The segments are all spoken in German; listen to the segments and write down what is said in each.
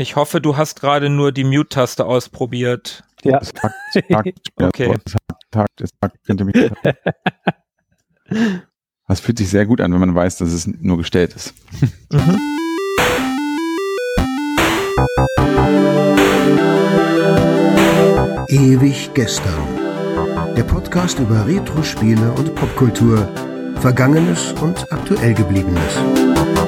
Ich hoffe, du hast gerade nur die Mute-Taste ausprobiert. Ja. Es hakt, es hakt, okay. Es hakt, es hakt, es mich. Das fühlt sich sehr gut an, wenn man weiß, dass es nur gestellt ist. Mhm. Ewig gestern. Der Podcast über Retro-Spiele und Popkultur. Vergangenes und aktuell gebliebenes.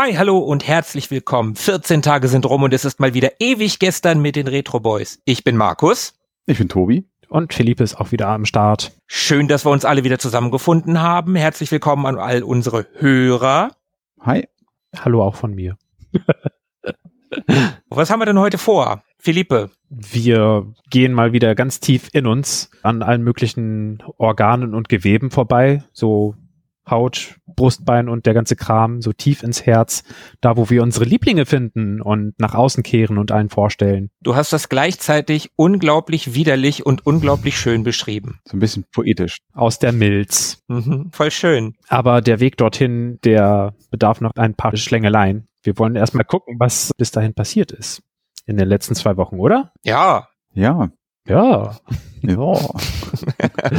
Hi, hallo und herzlich willkommen. 14 Tage sind rum und es ist mal wieder ewig gestern mit den Retro Boys. Ich bin Markus. Ich bin Tobi. Und Philippe ist auch wieder am Start. Schön, dass wir uns alle wieder zusammengefunden haben. Herzlich willkommen an all unsere Hörer. Hi. Hallo auch von mir. Was haben wir denn heute vor? Philippe. Wir gehen mal wieder ganz tief in uns an allen möglichen Organen und Geweben vorbei, so Haut, Brustbein und der ganze Kram so tief ins Herz, da wo wir unsere Lieblinge finden und nach außen kehren und allen vorstellen. Du hast das gleichzeitig unglaublich widerlich und unglaublich schön beschrieben. So ein bisschen poetisch. Aus der Milz. Mhm, voll schön. Aber der Weg dorthin, der bedarf noch ein paar Schlängeleien. Wir wollen erstmal gucken, was bis dahin passiert ist. In den letzten zwei Wochen, oder? Ja. Ja. Ja. Ja.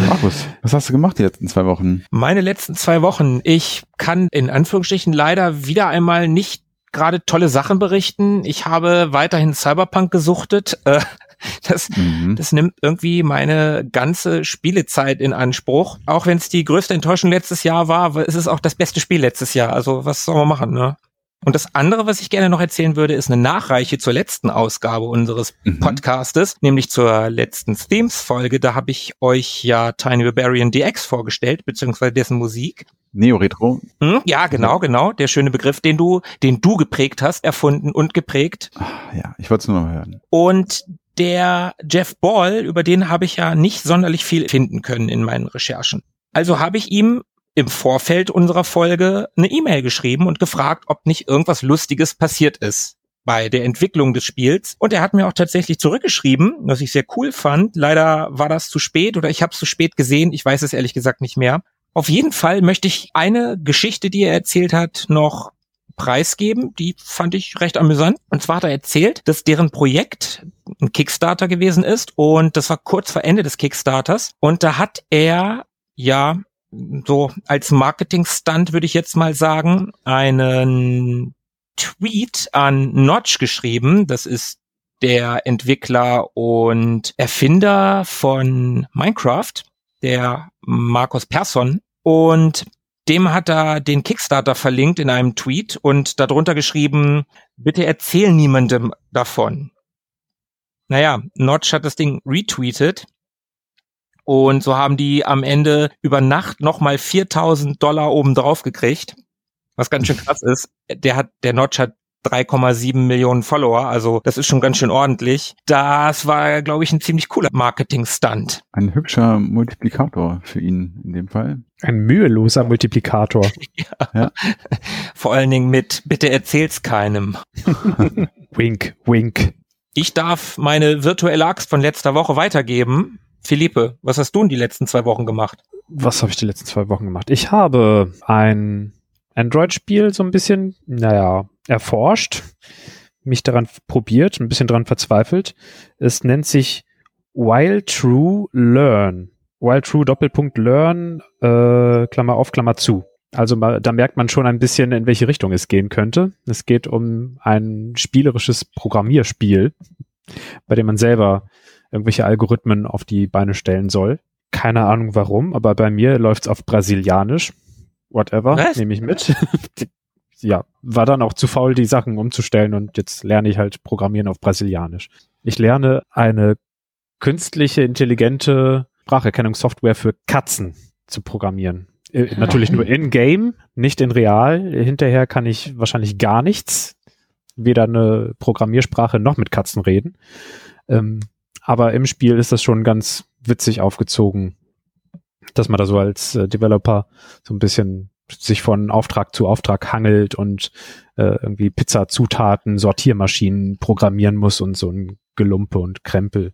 Markus, was hast du gemacht die letzten zwei Wochen? Meine letzten zwei Wochen. Ich kann in Anführungsstrichen leider wieder einmal nicht gerade tolle Sachen berichten. Ich habe weiterhin Cyberpunk gesuchtet. Äh, das, mhm. das nimmt irgendwie meine ganze Spielezeit in Anspruch. Auch wenn es die größte Enttäuschung letztes Jahr war, ist es auch das beste Spiel letztes Jahr. Also was soll man machen, ne? Und das andere, was ich gerne noch erzählen würde, ist eine Nachreiche zur letzten Ausgabe unseres mhm. Podcastes, nämlich zur letzten Themes-Folge. Da habe ich euch ja Tiny Barbarian DX vorgestellt, beziehungsweise dessen Musik. Neo-Retro. Hm? Ja, genau, genau. Der schöne Begriff, den du, den du geprägt hast, erfunden und geprägt. Ach, ja, ich wollte es nur noch hören. Und der Jeff Ball, über den habe ich ja nicht sonderlich viel finden können in meinen Recherchen. Also habe ich ihm im Vorfeld unserer Folge eine E-Mail geschrieben und gefragt, ob nicht irgendwas Lustiges passiert ist bei der Entwicklung des Spiels. Und er hat mir auch tatsächlich zurückgeschrieben, was ich sehr cool fand. Leider war das zu spät oder ich habe es zu spät gesehen. Ich weiß es ehrlich gesagt nicht mehr. Auf jeden Fall möchte ich eine Geschichte, die er erzählt hat, noch preisgeben. Die fand ich recht amüsant. Und zwar hat er erzählt, dass deren Projekt ein Kickstarter gewesen ist und das war kurz vor Ende des Kickstarters. Und da hat er ja so als Marketing-Stunt würde ich jetzt mal sagen, einen Tweet an Notch geschrieben. Das ist der Entwickler und Erfinder von Minecraft, der Markus Persson. Und dem hat er den Kickstarter verlinkt in einem Tweet und darunter geschrieben, bitte erzähl niemandem davon. Naja, Notch hat das Ding retweetet und so haben die am Ende über Nacht nochmal 4000 Dollar obendrauf gekriegt. Was ganz schön krass ist. Der hat, der Notch hat 3,7 Millionen Follower, also das ist schon ganz schön ordentlich. Das war, glaube ich, ein ziemlich cooler Marketing-Stunt. Ein hübscher Multiplikator für ihn in dem Fall. Ein müheloser Multiplikator. ja. ja. Vor allen Dingen mit Bitte erzähl's keinem. wink, wink. Ich darf meine virtuelle Axt von letzter Woche weitergeben. Philippe, was hast du in die letzten zwei Wochen gemacht? Was habe ich die letzten zwei Wochen gemacht? Ich habe ein Android-Spiel so ein bisschen, naja, erforscht, mich daran probiert, ein bisschen daran verzweifelt. Es nennt sich While True Learn. While True Doppelpunkt Learn, äh, Klammer auf, Klammer zu. Also da merkt man schon ein bisschen, in welche Richtung es gehen könnte. Es geht um ein spielerisches Programmierspiel, bei dem man selber irgendwelche Algorithmen auf die Beine stellen soll. Keine Ahnung warum, aber bei mir läuft's auf Brasilianisch. Whatever, nehme ich mit. ja, war dann auch zu faul, die Sachen umzustellen und jetzt lerne ich halt Programmieren auf Brasilianisch. Ich lerne eine künstliche, intelligente Spracherkennungssoftware für Katzen zu programmieren. Äh, natürlich nur in-game, nicht in real. Hinterher kann ich wahrscheinlich gar nichts. Weder eine Programmiersprache noch mit Katzen reden. Ähm, aber im Spiel ist das schon ganz witzig aufgezogen, dass man da so als äh, Developer so ein bisschen sich von Auftrag zu Auftrag hangelt und äh, irgendwie Pizzazutaten, Sortiermaschinen programmieren muss und so ein Gelumpe und Krempel.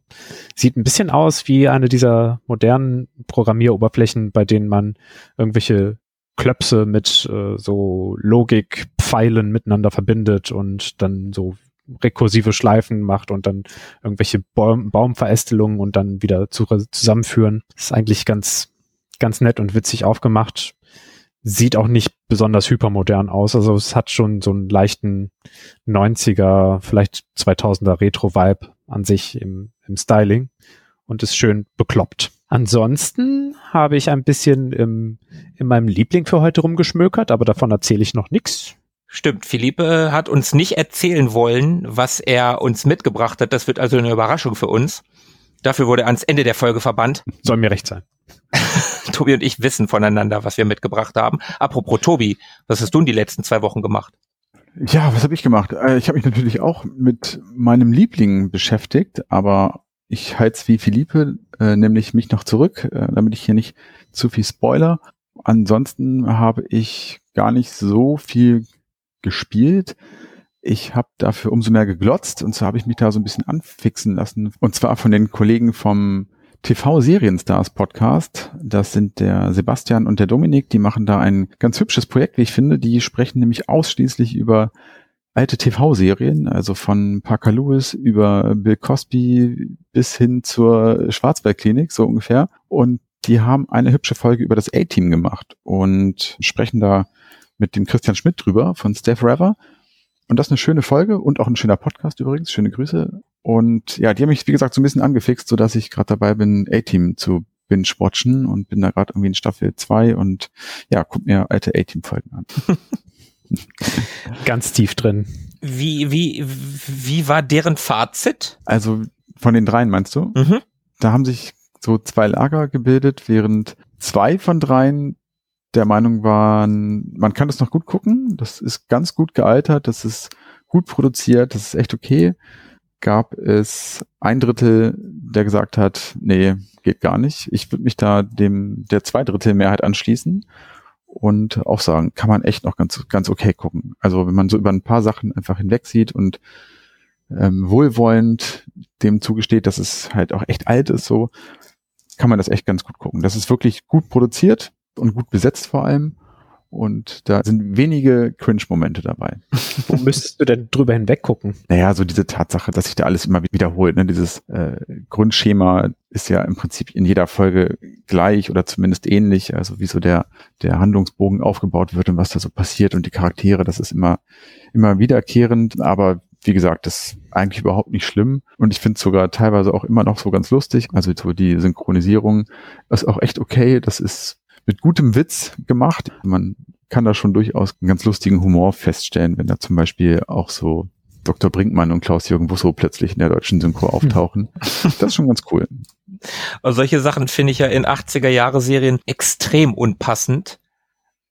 Sieht ein bisschen aus wie eine dieser modernen Programmieroberflächen, bei denen man irgendwelche Klöpse mit äh, so Logikpfeilen miteinander verbindet und dann so rekursive Schleifen macht und dann irgendwelche Baum Baumverästelungen und dann wieder zu zusammenführen. ist eigentlich ganz, ganz nett und witzig aufgemacht. Sieht auch nicht besonders hypermodern aus. Also es hat schon so einen leichten 90er, vielleicht 2000er Retro-Vibe an sich im, im Styling und ist schön bekloppt. Ansonsten habe ich ein bisschen im, in meinem Liebling für heute rumgeschmökert, aber davon erzähle ich noch nichts. Stimmt, Philippe hat uns nicht erzählen wollen, was er uns mitgebracht hat. Das wird also eine Überraschung für uns. Dafür wurde er ans Ende der Folge verbannt. Soll mir recht sein. Tobi und ich wissen voneinander, was wir mitgebracht haben. Apropos Tobi, was hast du in die letzten zwei Wochen gemacht? Ja, was habe ich gemacht? Äh, ich habe mich natürlich auch mit meinem Liebling beschäftigt, aber ich heiz wie Philippe, äh, nämlich mich noch zurück, äh, damit ich hier nicht zu viel Spoiler. Ansonsten habe ich gar nicht so viel gespielt. Ich habe dafür umso mehr geglotzt und zwar habe ich mich da so ein bisschen anfixen lassen. Und zwar von den Kollegen vom TV-Serienstars Podcast. Das sind der Sebastian und der Dominik. Die machen da ein ganz hübsches Projekt, wie ich finde. Die sprechen nämlich ausschließlich über alte TV-Serien, also von Parker Lewis über Bill Cosby bis hin zur Schwarzwaldklinik, so ungefähr. Und die haben eine hübsche Folge über das A-Team gemacht und sprechen da mit dem Christian Schmidt drüber von Steph Rever. Und das ist eine schöne Folge und auch ein schöner Podcast übrigens. Schöne Grüße. Und ja, die haben mich, wie gesagt, so ein bisschen angefixt, so dass ich gerade dabei bin, A-Team zu binge-watchen und bin da gerade irgendwie in Staffel 2 und ja, guck mir alte A-Team-Folgen an. Ganz tief drin. Wie, wie, wie war deren Fazit? Also von den dreien meinst du? Mhm. Da haben sich so zwei Lager gebildet, während zwei von dreien der Meinung waren, man kann das noch gut gucken, das ist ganz gut gealtert, das ist gut produziert, das ist echt okay. Gab es ein Drittel, der gesagt hat, nee, geht gar nicht. Ich würde mich da dem der zwei Drittel Mehrheit anschließen und auch sagen, kann man echt noch ganz, ganz okay gucken. Also wenn man so über ein paar Sachen einfach hinweg sieht und ähm, wohlwollend dem zugesteht, dass es halt auch echt alt ist, so kann man das echt ganz gut gucken. Das ist wirklich gut produziert und gut besetzt vor allem. Und da sind wenige Cringe-Momente dabei. Wo müsstest du denn drüber hinweg gucken? Naja, so diese Tatsache, dass sich da alles immer wiederholt. Ne? Dieses äh, Grundschema ist ja im Prinzip in jeder Folge gleich oder zumindest ähnlich. Also wie so der, der Handlungsbogen aufgebaut wird und was da so passiert und die Charaktere, das ist immer, immer wiederkehrend. Aber wie gesagt, das ist eigentlich überhaupt nicht schlimm. Und ich finde es sogar teilweise auch immer noch so ganz lustig. Also so die Synchronisierung ist auch echt okay. Das ist mit gutem Witz gemacht. Man kann da schon durchaus einen ganz lustigen Humor feststellen, wenn da zum Beispiel auch so Dr. Brinkmann und Klaus-Jürgen Busso plötzlich in der deutschen Synchro auftauchen. Das ist schon ganz cool. Also solche Sachen finde ich ja in 80er-Jahre-Serien extrem unpassend.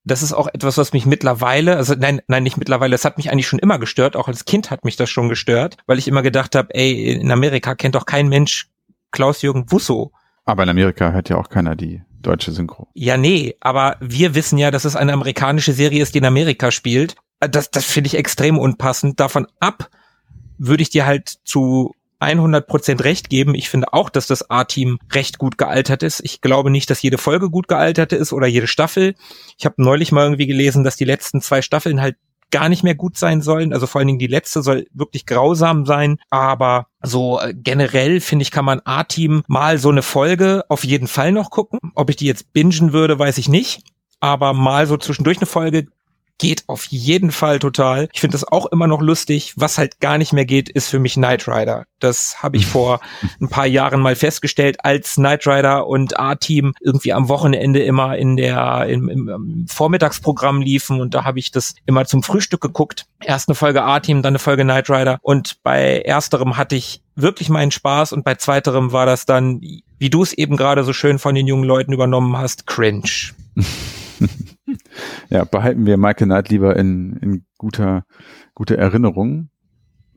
Das ist auch etwas, was mich mittlerweile, also nein, nein, nicht mittlerweile, es hat mich eigentlich schon immer gestört, auch als Kind hat mich das schon gestört, weil ich immer gedacht habe, ey, in Amerika kennt doch kein Mensch Klaus-Jürgen Busso. Aber in Amerika hört ja auch keiner die deutsche Synchro. Ja, nee, aber wir wissen ja, dass es eine amerikanische Serie ist, die in Amerika spielt. Das, das finde ich extrem unpassend. Davon ab würde ich dir halt zu 100 Prozent recht geben. Ich finde auch, dass das A-Team recht gut gealtert ist. Ich glaube nicht, dass jede Folge gut gealtert ist oder jede Staffel. Ich habe neulich mal irgendwie gelesen, dass die letzten zwei Staffeln halt gar nicht mehr gut sein sollen. Also vor allen Dingen die letzte soll wirklich grausam sein. Aber so äh, generell finde ich, kann man A-Team mal so eine Folge auf jeden Fall noch gucken. Ob ich die jetzt bingen würde, weiß ich nicht. Aber mal so zwischendurch eine Folge geht auf jeden Fall total. Ich finde das auch immer noch lustig. Was halt gar nicht mehr geht, ist für mich Knight Rider. Das habe ich vor ein paar Jahren mal festgestellt, als Knight Rider und A-Team irgendwie am Wochenende immer in der im, im Vormittagsprogramm liefen und da habe ich das immer zum Frühstück geguckt. Erst eine Folge A-Team, dann eine Folge Knight Rider und bei ersterem hatte ich wirklich meinen Spaß und bei zweiterem war das dann, wie du es eben gerade so schön von den jungen Leuten übernommen hast, cringe. ja, behalten wir Michael Knight lieber in, in guter, guter Erinnerung.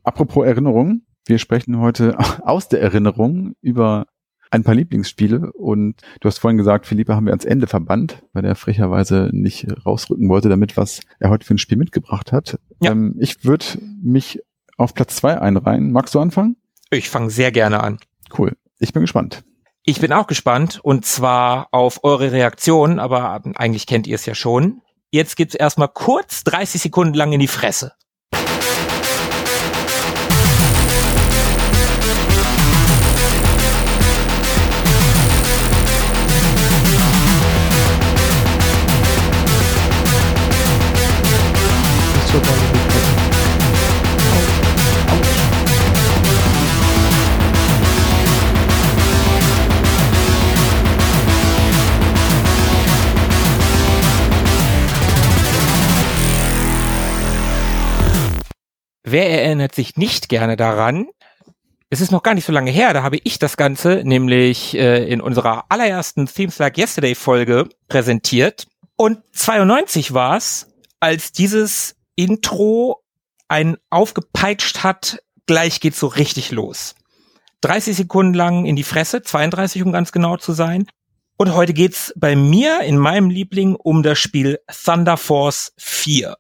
Apropos Erinnerung, wir sprechen heute aus der Erinnerung über ein paar Lieblingsspiele und du hast vorhin gesagt, Philippe haben wir ans Ende verbannt, weil er frecherweise nicht rausrücken wollte, damit was er heute für ein Spiel mitgebracht hat. Ja. Ähm, ich würde mich auf Platz zwei einreihen. Magst du anfangen? Ich fange sehr gerne an. Cool. Ich bin gespannt. Ich bin auch gespannt und zwar auf eure Reaktion, aber eigentlich kennt ihr es ja schon. Jetzt gibt's erstmal kurz 30 Sekunden lang in die Fresse. Wer erinnert sich nicht gerne daran? Es ist noch gar nicht so lange her, da habe ich das Ganze nämlich äh, in unserer allerersten Themes Like Yesterday Folge präsentiert. Und 92 war es, als dieses Intro ein aufgepeitscht hat, gleich geht's so richtig los. 30 Sekunden lang in die Fresse, 32 um ganz genau zu sein. Und heute geht's bei mir in meinem Liebling um das Spiel Thunder Force 4.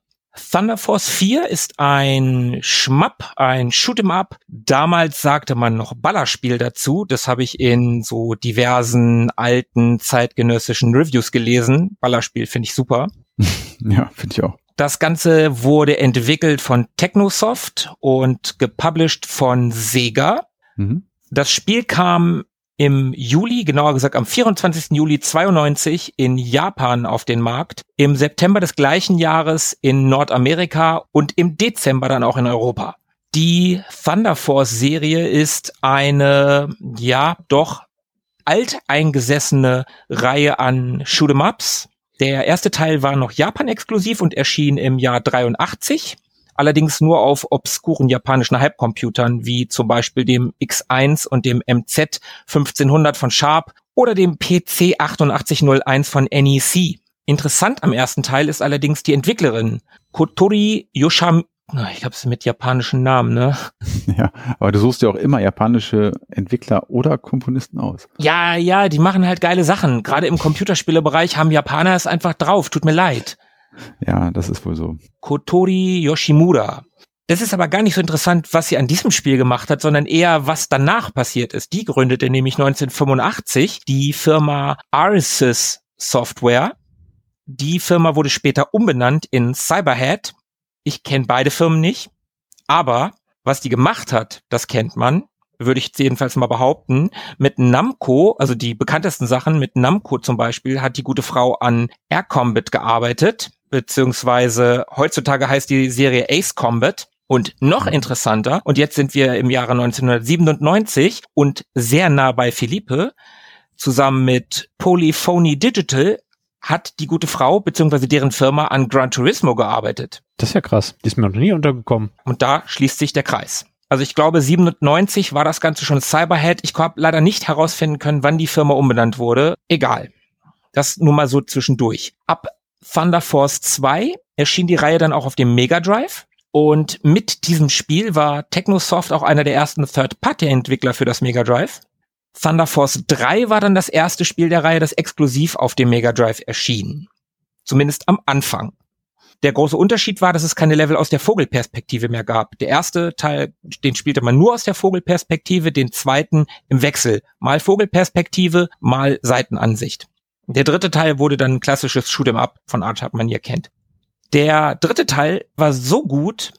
Thunder Force 4 ist ein Schmapp, ein Shoot'em Up. Damals sagte man noch Ballerspiel dazu. Das habe ich in so diversen alten zeitgenössischen Reviews gelesen. Ballerspiel finde ich super. Ja, finde ich auch. Das Ganze wurde entwickelt von Technosoft und gepublished von Sega. Mhm. Das Spiel kam im Juli, genauer gesagt am 24. Juli 92 in Japan auf den Markt, im September des gleichen Jahres in Nordamerika und im Dezember dann auch in Europa. Die Thunder Force Serie ist eine, ja, doch alteingesessene Reihe an Shoot'em Ups. Der erste Teil war noch Japan exklusiv und erschien im Jahr 83 allerdings nur auf obskuren japanischen Halbcomputern wie zum Beispiel dem X1 und dem MZ 1500 von Sharp oder dem PC 8801 von NEC. Interessant am ersten Teil ist allerdings die Entwicklerin Kotori Yosham ich habe es mit japanischen Namen, ne? Ja, aber du suchst ja auch immer japanische Entwickler oder Komponisten aus. Ja, ja, die machen halt geile Sachen. Gerade im Computerspielebereich haben Japaner es einfach drauf. Tut mir leid. Ja, das ist wohl so. Kotori Yoshimura. Das ist aber gar nicht so interessant, was sie an diesem Spiel gemacht hat, sondern eher, was danach passiert ist. Die gründete nämlich 1985 die Firma Arsys Software. Die Firma wurde später umbenannt in Cyberhead. Ich kenne beide Firmen nicht, aber was die gemacht hat, das kennt man würde ich jedenfalls mal behaupten. Mit Namco, also die bekanntesten Sachen, mit Namco zum Beispiel, hat die gute Frau an Air Combat gearbeitet beziehungsweise heutzutage heißt die Serie Ace Combat. Und noch interessanter, und jetzt sind wir im Jahre 1997 und sehr nah bei Philippe, zusammen mit Polyphony Digital hat die gute Frau beziehungsweise deren Firma an Gran Turismo gearbeitet. Das ist ja krass. Die ist mir noch nie untergekommen. Und da schließt sich der Kreis. Also ich glaube, 97 war das Ganze schon Cyberhead. Ich habe leider nicht herausfinden können, wann die Firma umbenannt wurde. Egal. Das nur mal so zwischendurch. Ab Thunder Force 2 erschien die Reihe dann auch auf dem Mega Drive. Und mit diesem Spiel war Technosoft auch einer der ersten Third-Party-Entwickler für das Mega Drive. Thunder Force 3 war dann das erste Spiel der Reihe, das exklusiv auf dem Mega Drive erschien. Zumindest am Anfang. Der große Unterschied war, dass es keine Level aus der Vogelperspektive mehr gab. Der erste Teil, den spielte man nur aus der Vogelperspektive, den zweiten im Wechsel. Mal Vogelperspektive, mal Seitenansicht. Der dritte Teil wurde dann ein klassisches Shoot'em Up von Art Hub man hier kennt. Der dritte Teil war so gut,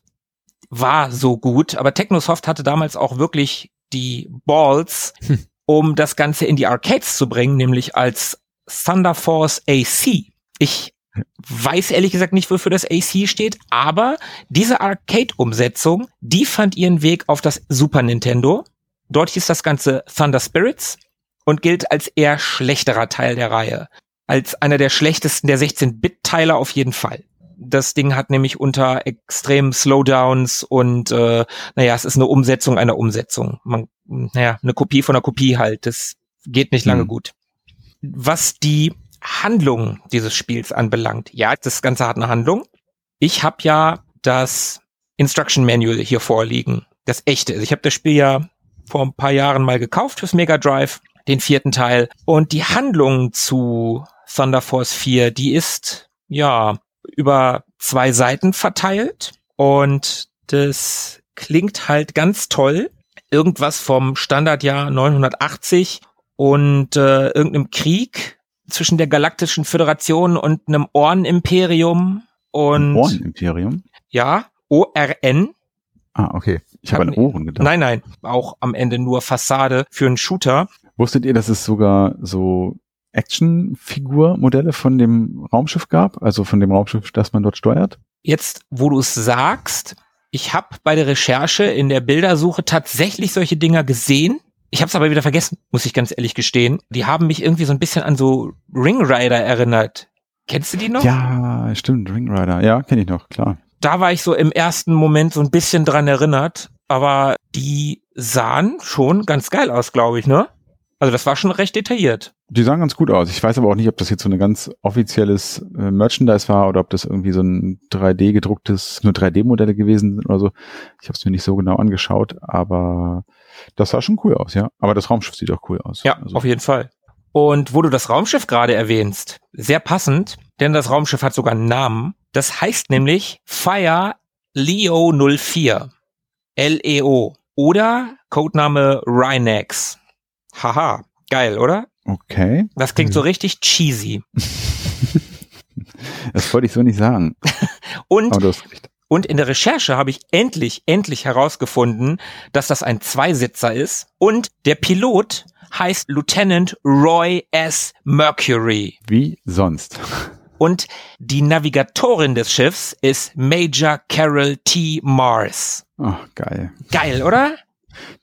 war so gut, aber Technosoft hatte damals auch wirklich die Balls, hm. um das Ganze in die Arcades zu bringen, nämlich als Thunder Force AC. Ich weiß ehrlich gesagt nicht, wofür das AC steht, aber diese Arcade-Umsetzung, die fand ihren Weg auf das Super Nintendo. Dort hieß das Ganze Thunder Spirits und gilt als eher schlechterer Teil der Reihe. Als einer der schlechtesten der 16-Bit-Teile auf jeden Fall. Das Ding hat nämlich unter extremen Slowdowns und äh, naja, es ist eine Umsetzung einer Umsetzung. Man, naja, eine Kopie von einer Kopie halt. Das geht nicht lange mhm. gut. Was die Handlung dieses Spiels anbelangt, ja, das Ganze hat eine Handlung. Ich habe ja das Instruction Manual hier vorliegen, das echte. Also ich habe das Spiel ja vor ein paar Jahren mal gekauft fürs Mega Drive den vierten Teil. Und die Handlung zu Thunder Force 4, die ist ja über zwei Seiten verteilt und das klingt halt ganz toll. Irgendwas vom Standardjahr 980 und äh, irgendeinem Krieg zwischen der Galaktischen Föderation und einem Ohrenimperium und Ohrenimperium? ja, ORN. Ah, okay. Ich habe an Ohren gedacht. Nein, nein, auch am Ende nur Fassade für einen Shooter. Wusstet ihr, dass es sogar so Actionfigur-Modelle von dem Raumschiff gab? Also von dem Raumschiff, das man dort steuert? Jetzt, wo du es sagst, ich habe bei der Recherche in der Bildersuche tatsächlich solche Dinger gesehen. Ich habe es aber wieder vergessen, muss ich ganz ehrlich gestehen. Die haben mich irgendwie so ein bisschen an so Ring Rider erinnert. Kennst du die noch? Ja, stimmt, Ring Rider. Ja, kenne ich noch, klar. Da war ich so im ersten Moment so ein bisschen dran erinnert, aber die sahen schon ganz geil aus, glaube ich, ne? Also das war schon recht detailliert. Die sahen ganz gut aus. Ich weiß aber auch nicht, ob das jetzt so ein ganz offizielles äh, Merchandise war oder ob das irgendwie so ein 3D gedrucktes, nur 3D-Modelle gewesen sind oder so. Ich habe es mir nicht so genau angeschaut, aber das sah schon cool aus, ja. Aber das Raumschiff sieht auch cool aus. Ja, Also, auf jeden Fall. Und wo du das Raumschiff gerade erwähnst, sehr passend, denn das Raumschiff hat sogar einen Namen. Das heißt nämlich Fire Leo 04. L-E-O. Oder Codename Rhinax. Haha, geil, oder? Okay. Das klingt so richtig cheesy. Das wollte ich so nicht sagen. Und. Und in der Recherche habe ich endlich, endlich herausgefunden, dass das ein Zweisitzer ist. Und der Pilot heißt Lieutenant Roy S. Mercury. Wie sonst. Und die Navigatorin des Schiffs ist Major Carol T. Mars. Oh, geil. Geil, oder?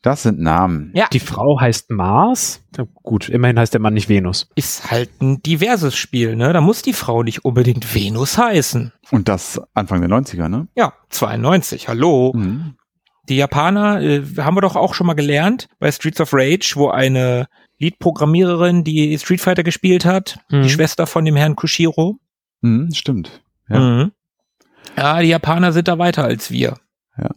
Das sind Namen. Ja. Die Frau heißt Mars. Ja, gut, immerhin heißt der Mann nicht Venus. Ist halt ein diverses Spiel, ne? Da muss die Frau nicht unbedingt Venus heißen. Und das Anfang der 90er, ne? Ja, 92, hallo. Mhm. Die Japaner äh, haben wir doch auch schon mal gelernt bei Streets of Rage, wo eine Lead-Programmiererin, die Street Fighter gespielt hat, Mhm. die Schwester von dem Herrn Kushiro. Mhm, stimmt. Ja. Mhm. ja, die Japaner sind da weiter als wir. Ja.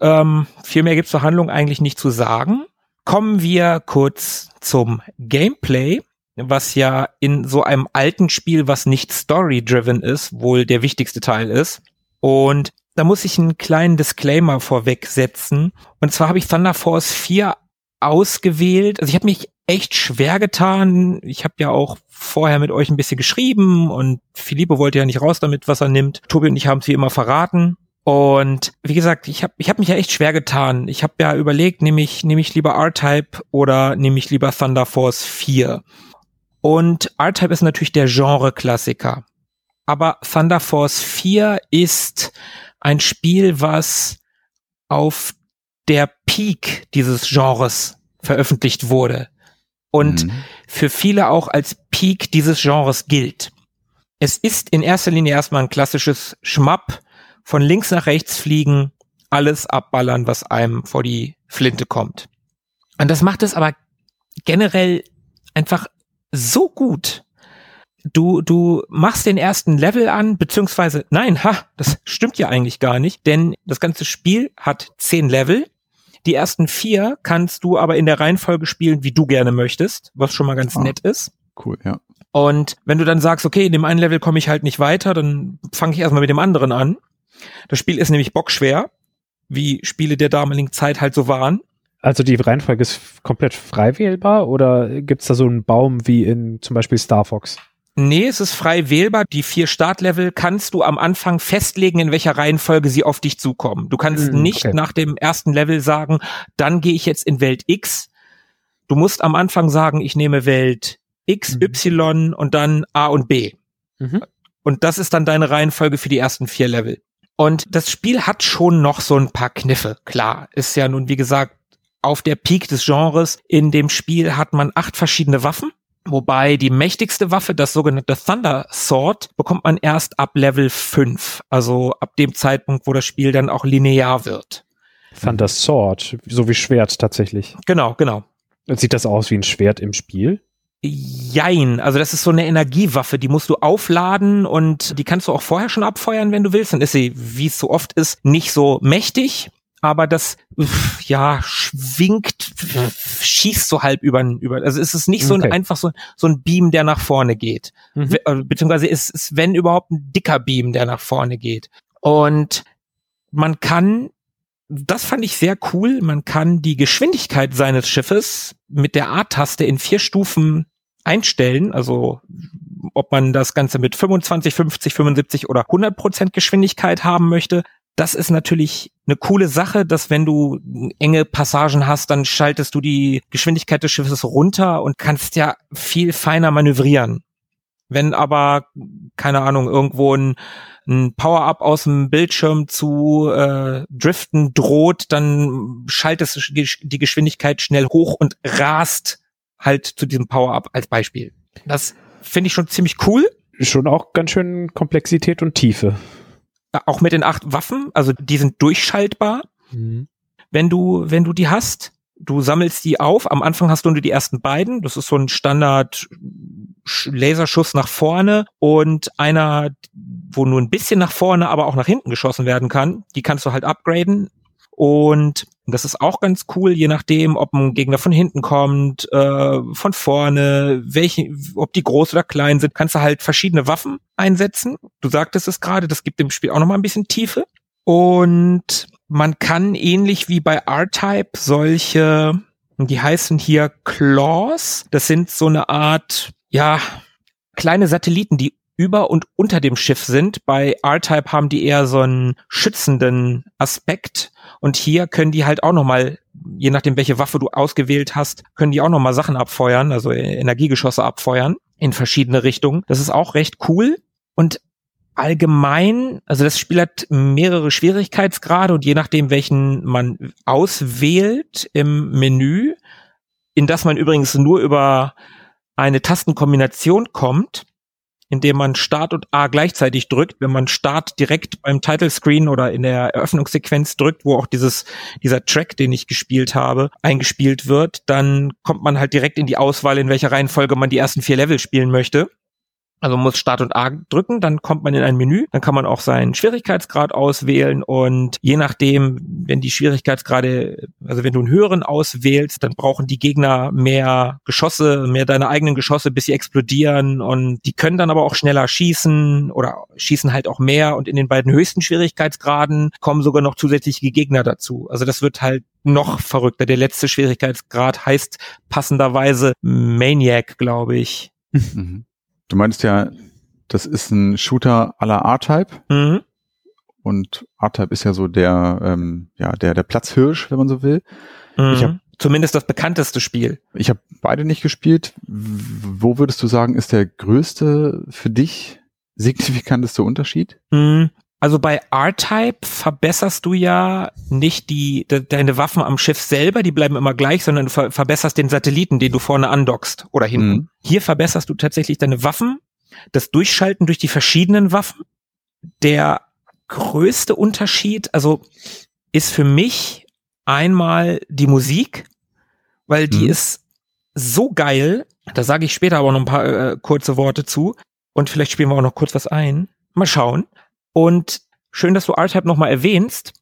Ähm, viel mehr gibt's zur Handlung eigentlich nicht zu sagen. Kommen wir kurz zum Gameplay, was ja in so einem alten Spiel, was nicht story-driven ist, wohl der wichtigste Teil ist. Und da muss ich einen kleinen Disclaimer vorweg setzen. Und zwar habe ich Thunder Force 4 ausgewählt. Also ich habe mich echt schwer getan. Ich habe ja auch vorher mit euch ein bisschen geschrieben und Philippe wollte ja nicht raus damit, was er nimmt. Tobi und ich haben es wie immer verraten. Und wie gesagt, ich habe ich hab mich ja echt schwer getan. Ich habe ja überlegt, nehme ich, nehme ich lieber R-Type oder nehme ich lieber Thunder Force 4. Und R-Type ist natürlich der Genre-Klassiker. Aber Thunder Force 4 ist ein Spiel, was auf der Peak dieses Genres veröffentlicht wurde und Mhm. für viele auch als Peak dieses Genres gilt. Es ist in erster Linie erstmal ein klassisches Schmapp, von links nach rechts fliegen, alles abballern, was einem vor die Flinte kommt. Und das macht es aber generell einfach so gut. Du, du machst den ersten Level an, beziehungsweise, nein, ha, das stimmt ja eigentlich gar nicht, denn das ganze Spiel hat zehn Level. Die ersten vier kannst du aber in der Reihenfolge spielen, wie du gerne möchtest, was schon mal ganz Ah. nett ist. Cool, ja. Und wenn du dann sagst, okay, in dem einen Level komme ich halt nicht weiter, dann fange ich erstmal mit dem anderen an. Das Spiel ist nämlich bockschwer, wie Spiele der damaligen Zeit halt so waren. Also die Reihenfolge ist komplett frei wählbar oder gibt's da so einen Baum wie in zum Beispiel Star Fox? Nee, es ist frei wählbar. Die vier Startlevel kannst du am Anfang festlegen, in welcher Reihenfolge sie auf dich zukommen. Du kannst Hm, nicht okay. nach dem ersten Level sagen, dann gehe ich jetzt in Welt X. Du musst am Anfang sagen, ich nehme Welt X, Mhm. Y und dann A und B. Mhm. Und das ist dann deine Reihenfolge für die ersten vier Level. Und das Spiel hat schon noch so ein paar Kniffe. Klar, ist ja nun, wie gesagt, auf der Peak des Genres. In dem Spiel hat man acht verschiedene Waffen. Wobei die mächtigste Waffe, das sogenannte Thunder Sword, bekommt man erst ab Level 5. Also ab dem Zeitpunkt, wo das Spiel dann auch linear wird. Thunder Sword, so wie Schwert tatsächlich. Genau, genau. Sieht das aus wie ein Schwert im Spiel? Jein, also das ist so eine Energiewaffe, die musst du aufladen und die kannst du auch vorher schon abfeuern, wenn du willst. Dann ist sie, wie es so oft ist, nicht so mächtig, aber das ja schwingt, schießt so halb über, über also es ist nicht so ein Okay. einfach so, so ein Beam, der nach vorne geht. Mhm. Äh, Beziehungsweise ist es, wenn überhaupt ein dicker Beam, der nach vorne geht. Und man kann, das fand ich sehr cool, man kann die Geschwindigkeit seines Schiffes mit der A-Taste in vier Stufen einstellen, also ob man das Ganze mit 25, 50, 75 oder 100 Prozent Geschwindigkeit haben möchte. Das ist natürlich eine coole Sache, dass wenn du enge Passagen hast, dann schaltest du die Geschwindigkeit des Schiffes runter und kannst ja viel feiner manövrieren. Wenn aber, keine Ahnung, irgendwo ein, ein Power-Up aus dem Bildschirm zu äh, driften droht, dann schaltest du die Geschwindigkeit schnell hoch und rast halt zu diesem Power-Up als Beispiel. Das finde ich schon ziemlich cool. Schon auch ganz schön Komplexität und Tiefe. Auch mit den acht Waffen, also die sind durchschaltbar, wenn du, wenn du die hast. Du sammelst die auf. Am Anfang hast du nur die ersten beiden. Das ist so ein Standard Sch- Laserschuss nach vorne und einer, wo nur ein bisschen nach vorne, aber auch nach hinten geschossen werden kann. Die kannst du halt upgraden. Und das ist auch ganz cool, je nachdem, ob ein Gegner von hinten kommt, äh, von vorne, welche, ob die groß oder klein sind, kannst du halt verschiedene Waffen einsetzen. Du sagtest es gerade, das gibt dem Spiel auch noch mal ein bisschen Tiefe. Und man kann ähnlich wie bei R-Type solche, die heißen hier Claws, das sind so eine Art, ja, kleine Satelliten, die über und unter dem Schiff sind. Bei R-Type haben die eher so einen schützenden Aspekt. Und hier können die halt auch nochmal, je nachdem welche Waffe du ausgewählt hast, können die auch nochmal Sachen abfeuern, also Energiegeschosse abfeuern in verschiedene Richtungen. Das ist auch recht cool. Und allgemein, also das Spiel hat mehrere Schwierigkeitsgrade und je nachdem, welchen man auswählt im Menü, in das man übrigens nur über eine Tastenkombination kommt, indem man Start und A gleichzeitig drückt. Wenn man Start direkt beim Title Screen oder in der Eröffnungssequenz drückt, wo auch dieses, dieser Track, den ich gespielt habe, eingespielt wird, dann kommt man halt direkt in die Auswahl, in welcher Reihenfolge man die ersten vier Level spielen möchte. Also man muss Start und A drücken, dann kommt man in ein Menü, dann kann man auch seinen Schwierigkeitsgrad auswählen und je nachdem, wenn die Schwierigkeitsgrade, also wenn du einen höheren auswählst, dann brauchen die Gegner mehr Geschosse, mehr deine eigenen Geschosse, bis sie explodieren und die können dann aber auch schneller schießen oder schießen halt auch mehr und in den beiden höchsten Schwierigkeitsgraden kommen sogar noch zusätzliche Gegner dazu. Also das wird halt noch verrückter. Der letzte Schwierigkeitsgrad heißt passenderweise Maniac, glaube ich. Mhm. Du meinst ja, das ist ein Shooter la R-Type Mhm. und R-Type ist ja so der, ähm, ja, der, der Platzhirsch, wenn man so will. Mhm. Ich hab- Zumindest das bekannteste Spiel. Ich habe beide nicht gespielt. Wo würdest du sagen, ist der größte für dich signifikanteste Unterschied? Mhm. Also bei R-Type verbesserst du ja nicht die de, deine Waffen am Schiff selber, die bleiben immer gleich, sondern du ver verbesserst den Satelliten, den du vorne andockst oder hinten. Mhm. Hier verbesserst du tatsächlich deine Waffen, das Durchschalten durch die verschiedenen Waffen. Der größte Unterschied, also ist für mich einmal die Musik, weil die Mhm. ist so geil. Da sage ich später aber noch ein paar äh, kurze Worte zu. Und vielleicht spielen wir auch noch kurz was ein. Mal schauen. Und schön, dass du R-Type nochmal erwähnst.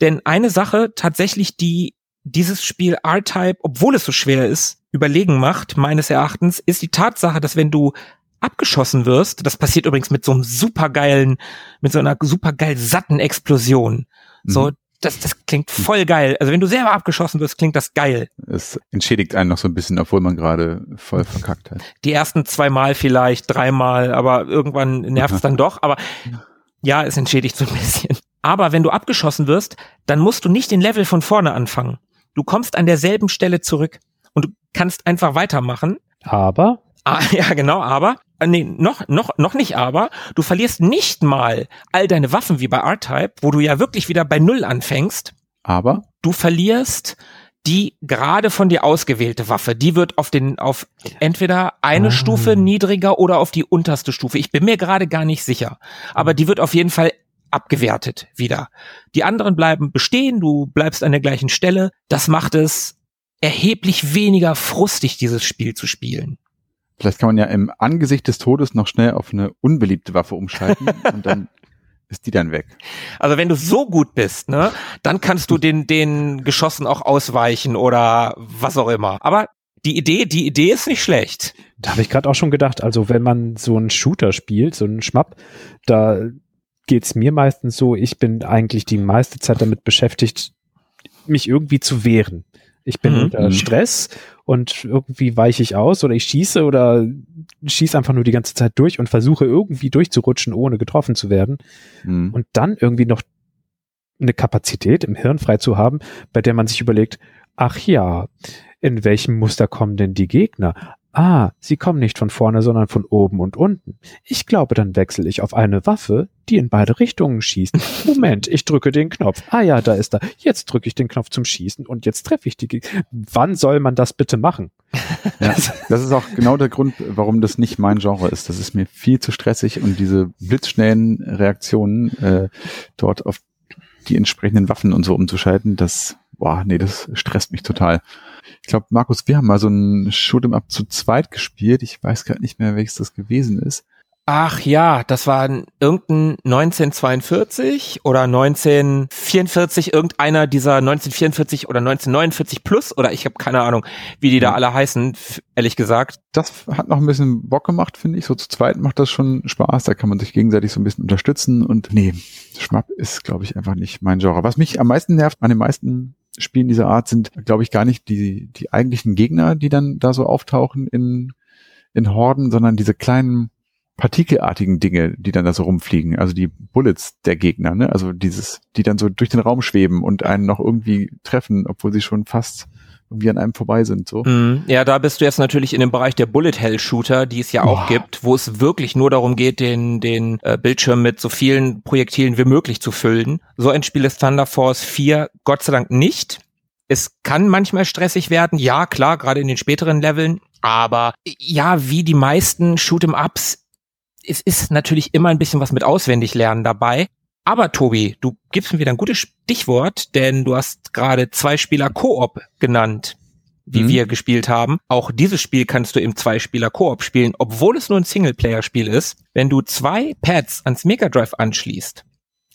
Denn eine Sache tatsächlich, die dieses Spiel R-Type, obwohl es so schwer ist, überlegen macht, meines Erachtens, ist die Tatsache, dass wenn du abgeschossen wirst, das passiert übrigens mit so einem supergeilen, mit so einer supergeil satten Explosion. So, Mhm. das, das klingt voll geil. Also wenn du selber abgeschossen wirst, klingt das geil. Es entschädigt einen noch so ein bisschen, obwohl man gerade voll verkackt hat. Die ersten zweimal vielleicht, dreimal, aber irgendwann nervt es dann doch. Aber ja, es entschädigt so ein bisschen. Aber wenn du abgeschossen wirst, dann musst du nicht den Level von vorne anfangen. Du kommst an derselben Stelle zurück und du kannst einfach weitermachen. Aber Ah, ja, genau, aber, äh, nee, noch, noch, noch nicht aber, du verlierst nicht mal all deine Waffen wie bei R-Type, wo du ja wirklich wieder bei Null anfängst. Aber Du verlierst die gerade von dir ausgewählte Waffe. Die wird auf den, auf entweder eine Ah. Stufe niedriger oder auf die unterste Stufe. Ich bin mir gerade gar nicht sicher. Aber die wird auf jeden Fall abgewertet wieder. Die anderen bleiben bestehen, du bleibst an der gleichen Stelle. Das macht es erheblich weniger frustig, dieses Spiel zu spielen. vielleicht kann man ja im Angesicht des Todes noch schnell auf eine unbeliebte Waffe umschalten und dann ist die dann weg. Also wenn du so gut bist, ne, dann kannst du den, den Geschossen auch ausweichen oder was auch immer. Aber die Idee, die Idee ist nicht schlecht. Da habe ich gerade auch schon gedacht, also wenn man so einen Shooter spielt, so einen Schmapp, da geht's mir meistens so, ich bin eigentlich die meiste Zeit damit beschäftigt, mich irgendwie zu wehren. Ich bin mhm. unter mhm. Stress und irgendwie weiche ich aus oder ich schieße oder schieße einfach nur die ganze Zeit durch und versuche irgendwie durchzurutschen, ohne getroffen zu werden. Mhm. Und dann irgendwie noch eine Kapazität im Hirn frei zu haben, bei der man sich überlegt, ach ja, in welchem Muster kommen denn die Gegner? Ah, sie kommen nicht von vorne, sondern von oben und unten. Ich glaube, dann wechsle ich auf eine Waffe, die in beide Richtungen schießt. Moment, ich drücke den Knopf. Ah ja, da ist er. Jetzt drücke ich den Knopf zum Schießen und jetzt treffe ich die. Wann soll man das bitte machen? Ja, das ist auch genau der Grund, warum das nicht mein Genre ist. Das ist mir viel zu stressig und diese blitzschnellen Reaktionen äh, dort auf die entsprechenden Waffen und so umzuschalten, das, boah, nee, das stresst mich total. Ich glaube, Markus, wir haben mal so ein Shoot'em Up zu zweit gespielt. Ich weiß gerade nicht mehr, welches das gewesen ist. Ach ja, das war irgendein 1942 oder 1944, irgendeiner dieser 1944 oder 1949 plus oder ich habe keine Ahnung, wie die da alle heißen, ehrlich gesagt. Das hat noch ein bisschen Bock gemacht, finde ich. So zu zweit macht das schon Spaß. Da kann man sich gegenseitig so ein bisschen unterstützen und nee, Schmapp ist, glaube ich, einfach nicht mein Genre. Was mich am meisten nervt an den meisten Spielen dieser Art sind, glaube ich, gar nicht die, die eigentlichen Gegner, die dann da so auftauchen in, in Horden, sondern diese kleinen partikelartigen Dinge, die dann da so rumfliegen, also die Bullets der Gegner, ne? Also dieses, die dann so durch den Raum schweben und einen noch irgendwie treffen, obwohl sie schon fast irgendwie an einem vorbei sind. So. Mm, ja, da bist du jetzt natürlich in dem Bereich der Bullet Hell Shooter, die es ja auch oh. gibt, wo es wirklich nur darum geht, den, den äh, Bildschirm mit so vielen Projektilen wie möglich zu füllen. So ein Spiel ist Thunder Force 4 Gott sei Dank nicht. Es kann manchmal stressig werden, ja klar, gerade in den späteren Leveln, aber ja, wie die meisten Shoot'em Ups, es ist natürlich immer ein bisschen was mit auswendig lernen dabei. Aber Tobi, du gibst mir wieder ein gutes Stichwort, denn du hast gerade zwei Spieler Koop genannt, wie mhm. wir gespielt haben. Auch dieses Spiel kannst du im Zwei-Spieler Koop spielen, obwohl es nur ein Singleplayer-Spiel ist. Wenn du zwei Pads ans Mega Drive anschließt,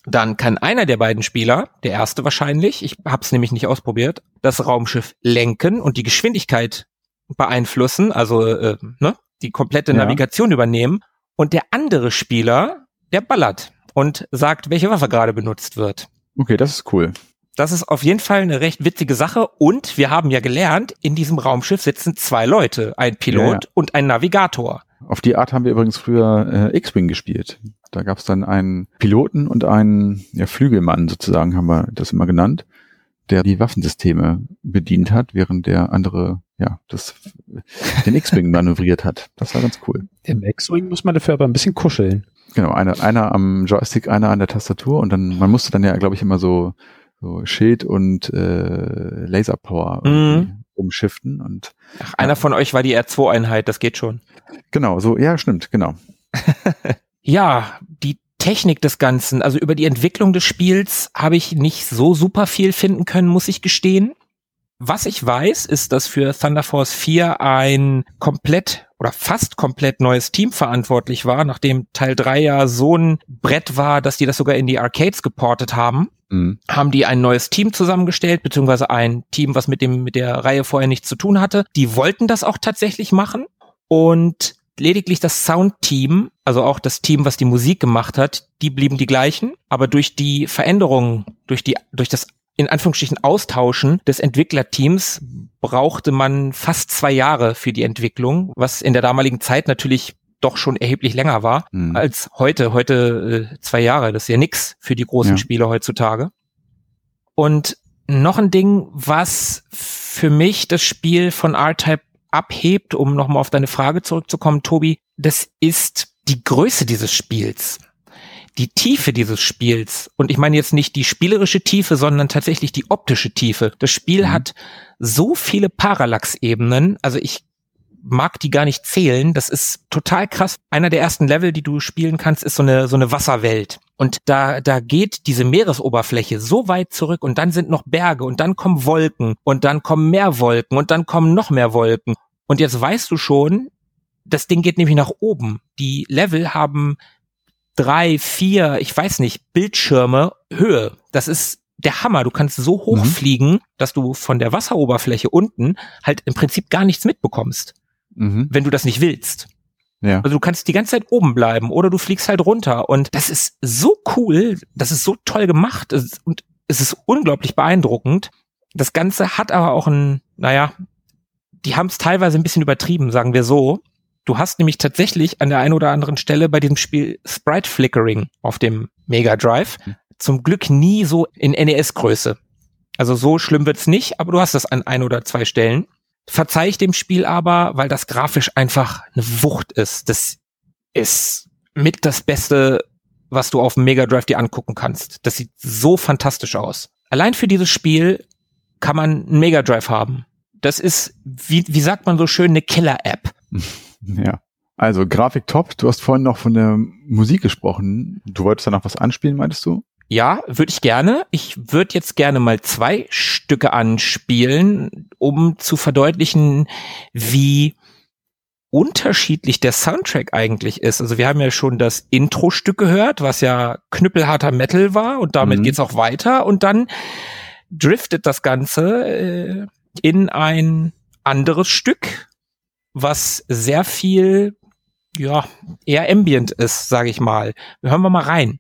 dann kann einer der beiden Spieler, der erste wahrscheinlich, ich habe es nämlich nicht ausprobiert, das Raumschiff lenken und die Geschwindigkeit beeinflussen, also äh, ne, die komplette ja. Navigation übernehmen. Und der andere Spieler, der ballert und sagt, welche Waffe gerade benutzt wird. Okay, das ist cool. Das ist auf jeden Fall eine recht witzige Sache und wir haben ja gelernt, in diesem Raumschiff sitzen zwei Leute, ein Pilot ja, ja. und ein Navigator. Auf die Art haben wir übrigens früher äh, X-Wing gespielt. Da gab es dann einen Piloten und einen ja, Flügelmann sozusagen, haben wir das immer genannt, der die Waffensysteme bedient hat, während der andere ja das den X-Wing manövriert hat. Das war ganz cool. Im X-Wing muss man dafür aber ein bisschen kuscheln. Genau, einer, einer am Joystick, einer an der Tastatur und dann, man musste dann ja, glaube ich, immer so, so Schild und äh, Laserpower mhm. umschiften und Ach, einer ja. von euch war die R2-Einheit, das geht schon. Genau, so, ja, stimmt, genau. ja, die Technik des Ganzen, also über die Entwicklung des Spiels habe ich nicht so super viel finden können, muss ich gestehen. Was ich weiß, ist, dass für Thunder Force 4 ein komplett oder fast komplett neues Team verantwortlich war, nachdem Teil 3 ja so ein Brett war, dass die das sogar in die Arcades geportet haben. Mhm. Haben die ein neues Team zusammengestellt, beziehungsweise ein Team, was mit dem, mit der Reihe vorher nichts zu tun hatte. Die wollten das auch tatsächlich machen und lediglich das Soundteam, also auch das Team, was die Musik gemacht hat, die blieben die gleichen, aber durch die Veränderungen, durch die, durch das in Anführungsstrichen Austauschen des Entwicklerteams brauchte man fast zwei Jahre für die Entwicklung, was in der damaligen Zeit natürlich doch schon erheblich länger war mhm. als heute. Heute äh, zwei Jahre, das ist ja nix für die großen ja. Spiele heutzutage. Und noch ein Ding, was für mich das Spiel von R-Type abhebt, um nochmal auf deine Frage zurückzukommen, Tobi, das ist die Größe dieses Spiels die Tiefe dieses Spiels, und ich meine jetzt nicht die spielerische Tiefe, sondern tatsächlich die optische Tiefe. Das Spiel mhm. hat so viele Parallax-Ebenen, also ich mag die gar nicht zählen. Das ist total krass. Einer der ersten Level, die du spielen kannst, ist so eine, so eine Wasserwelt. Und da, da geht diese Meeresoberfläche so weit zurück und dann sind noch Berge und dann kommen Wolken und dann kommen mehr Wolken und dann kommen noch mehr Wolken. Und jetzt weißt du schon, das Ding geht nämlich nach oben. Die Level haben drei, vier, ich weiß nicht, Bildschirme Höhe. Das ist der Hammer. Du kannst so hoch Mhm. fliegen, dass du von der Wasseroberfläche unten halt im Prinzip gar nichts mitbekommst, Mhm. wenn du das nicht willst. Ja. Also du kannst die ganze Zeit oben bleiben oder du fliegst halt runter. Und das ist so cool, das ist so toll gemacht und es ist unglaublich beeindruckend. Das Ganze hat aber auch ein, naja, die haben es teilweise ein bisschen übertrieben, sagen wir so. Du hast nämlich tatsächlich an der einen oder anderen Stelle bei diesem Spiel Sprite Flickering auf dem Mega Drive. Zum Glück nie so in NES-Größe. Also so schlimm wird's nicht, aber du hast das an ein oder zwei Stellen. Verzeih ich dem Spiel aber, weil das grafisch einfach eine Wucht ist. Das ist mit das Beste, was du auf dem Mega Drive dir angucken kannst. Das sieht so fantastisch aus. Allein für dieses Spiel kann man einen Mega Drive haben. Das ist, wie, wie sagt man so schön, eine Killer-App. Ja. Also Grafik top. Du hast vorhin noch von der Musik gesprochen. Du wolltest da noch was anspielen, meintest du? Ja, würde ich gerne. Ich würde jetzt gerne mal zwei Stücke anspielen, um zu verdeutlichen, wie unterschiedlich der Soundtrack eigentlich ist. Also wir haben ja schon das Intro-Stück gehört, was ja knüppelharter Metal war und damit Mhm. geht's auch weiter und dann driftet das Ganze äh, in ein anderes Stück, was sehr viel ja, eher ambient ist, sage ich mal. Hören wir mal rein.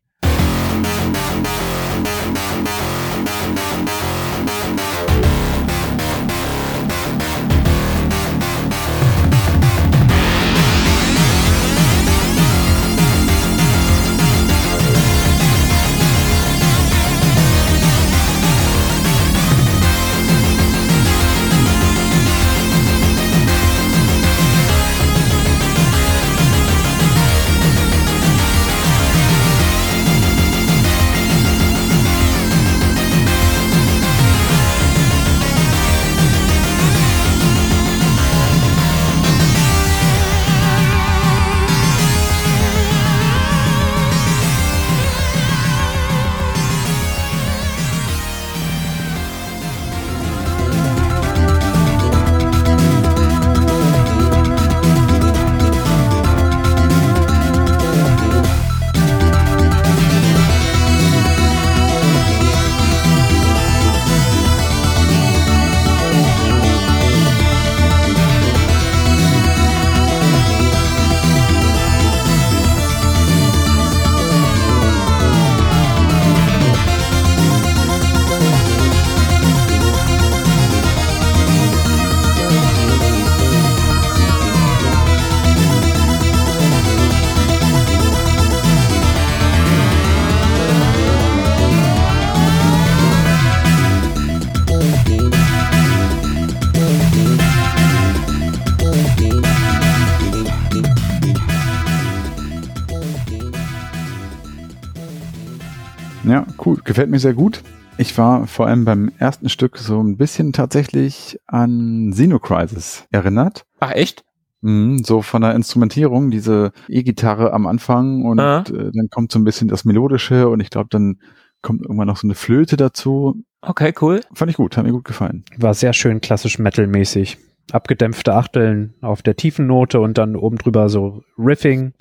Mir sehr gut. Ich war vor allem beim ersten Stück so ein bisschen tatsächlich an Xenocrisis erinnert. Ach echt? Mhm, so von der Instrumentierung, diese E-Gitarre am Anfang und Ah. äh, dann kommt so ein bisschen das Melodische und ich glaube, dann kommt irgendwann noch so eine Flöte dazu. Okay, cool. Fand ich gut, hat mir gut gefallen. War sehr schön klassisch Metal-mäßig. Abgedämpfte Achteln auf der tiefen Note und dann oben drüber so Riffing.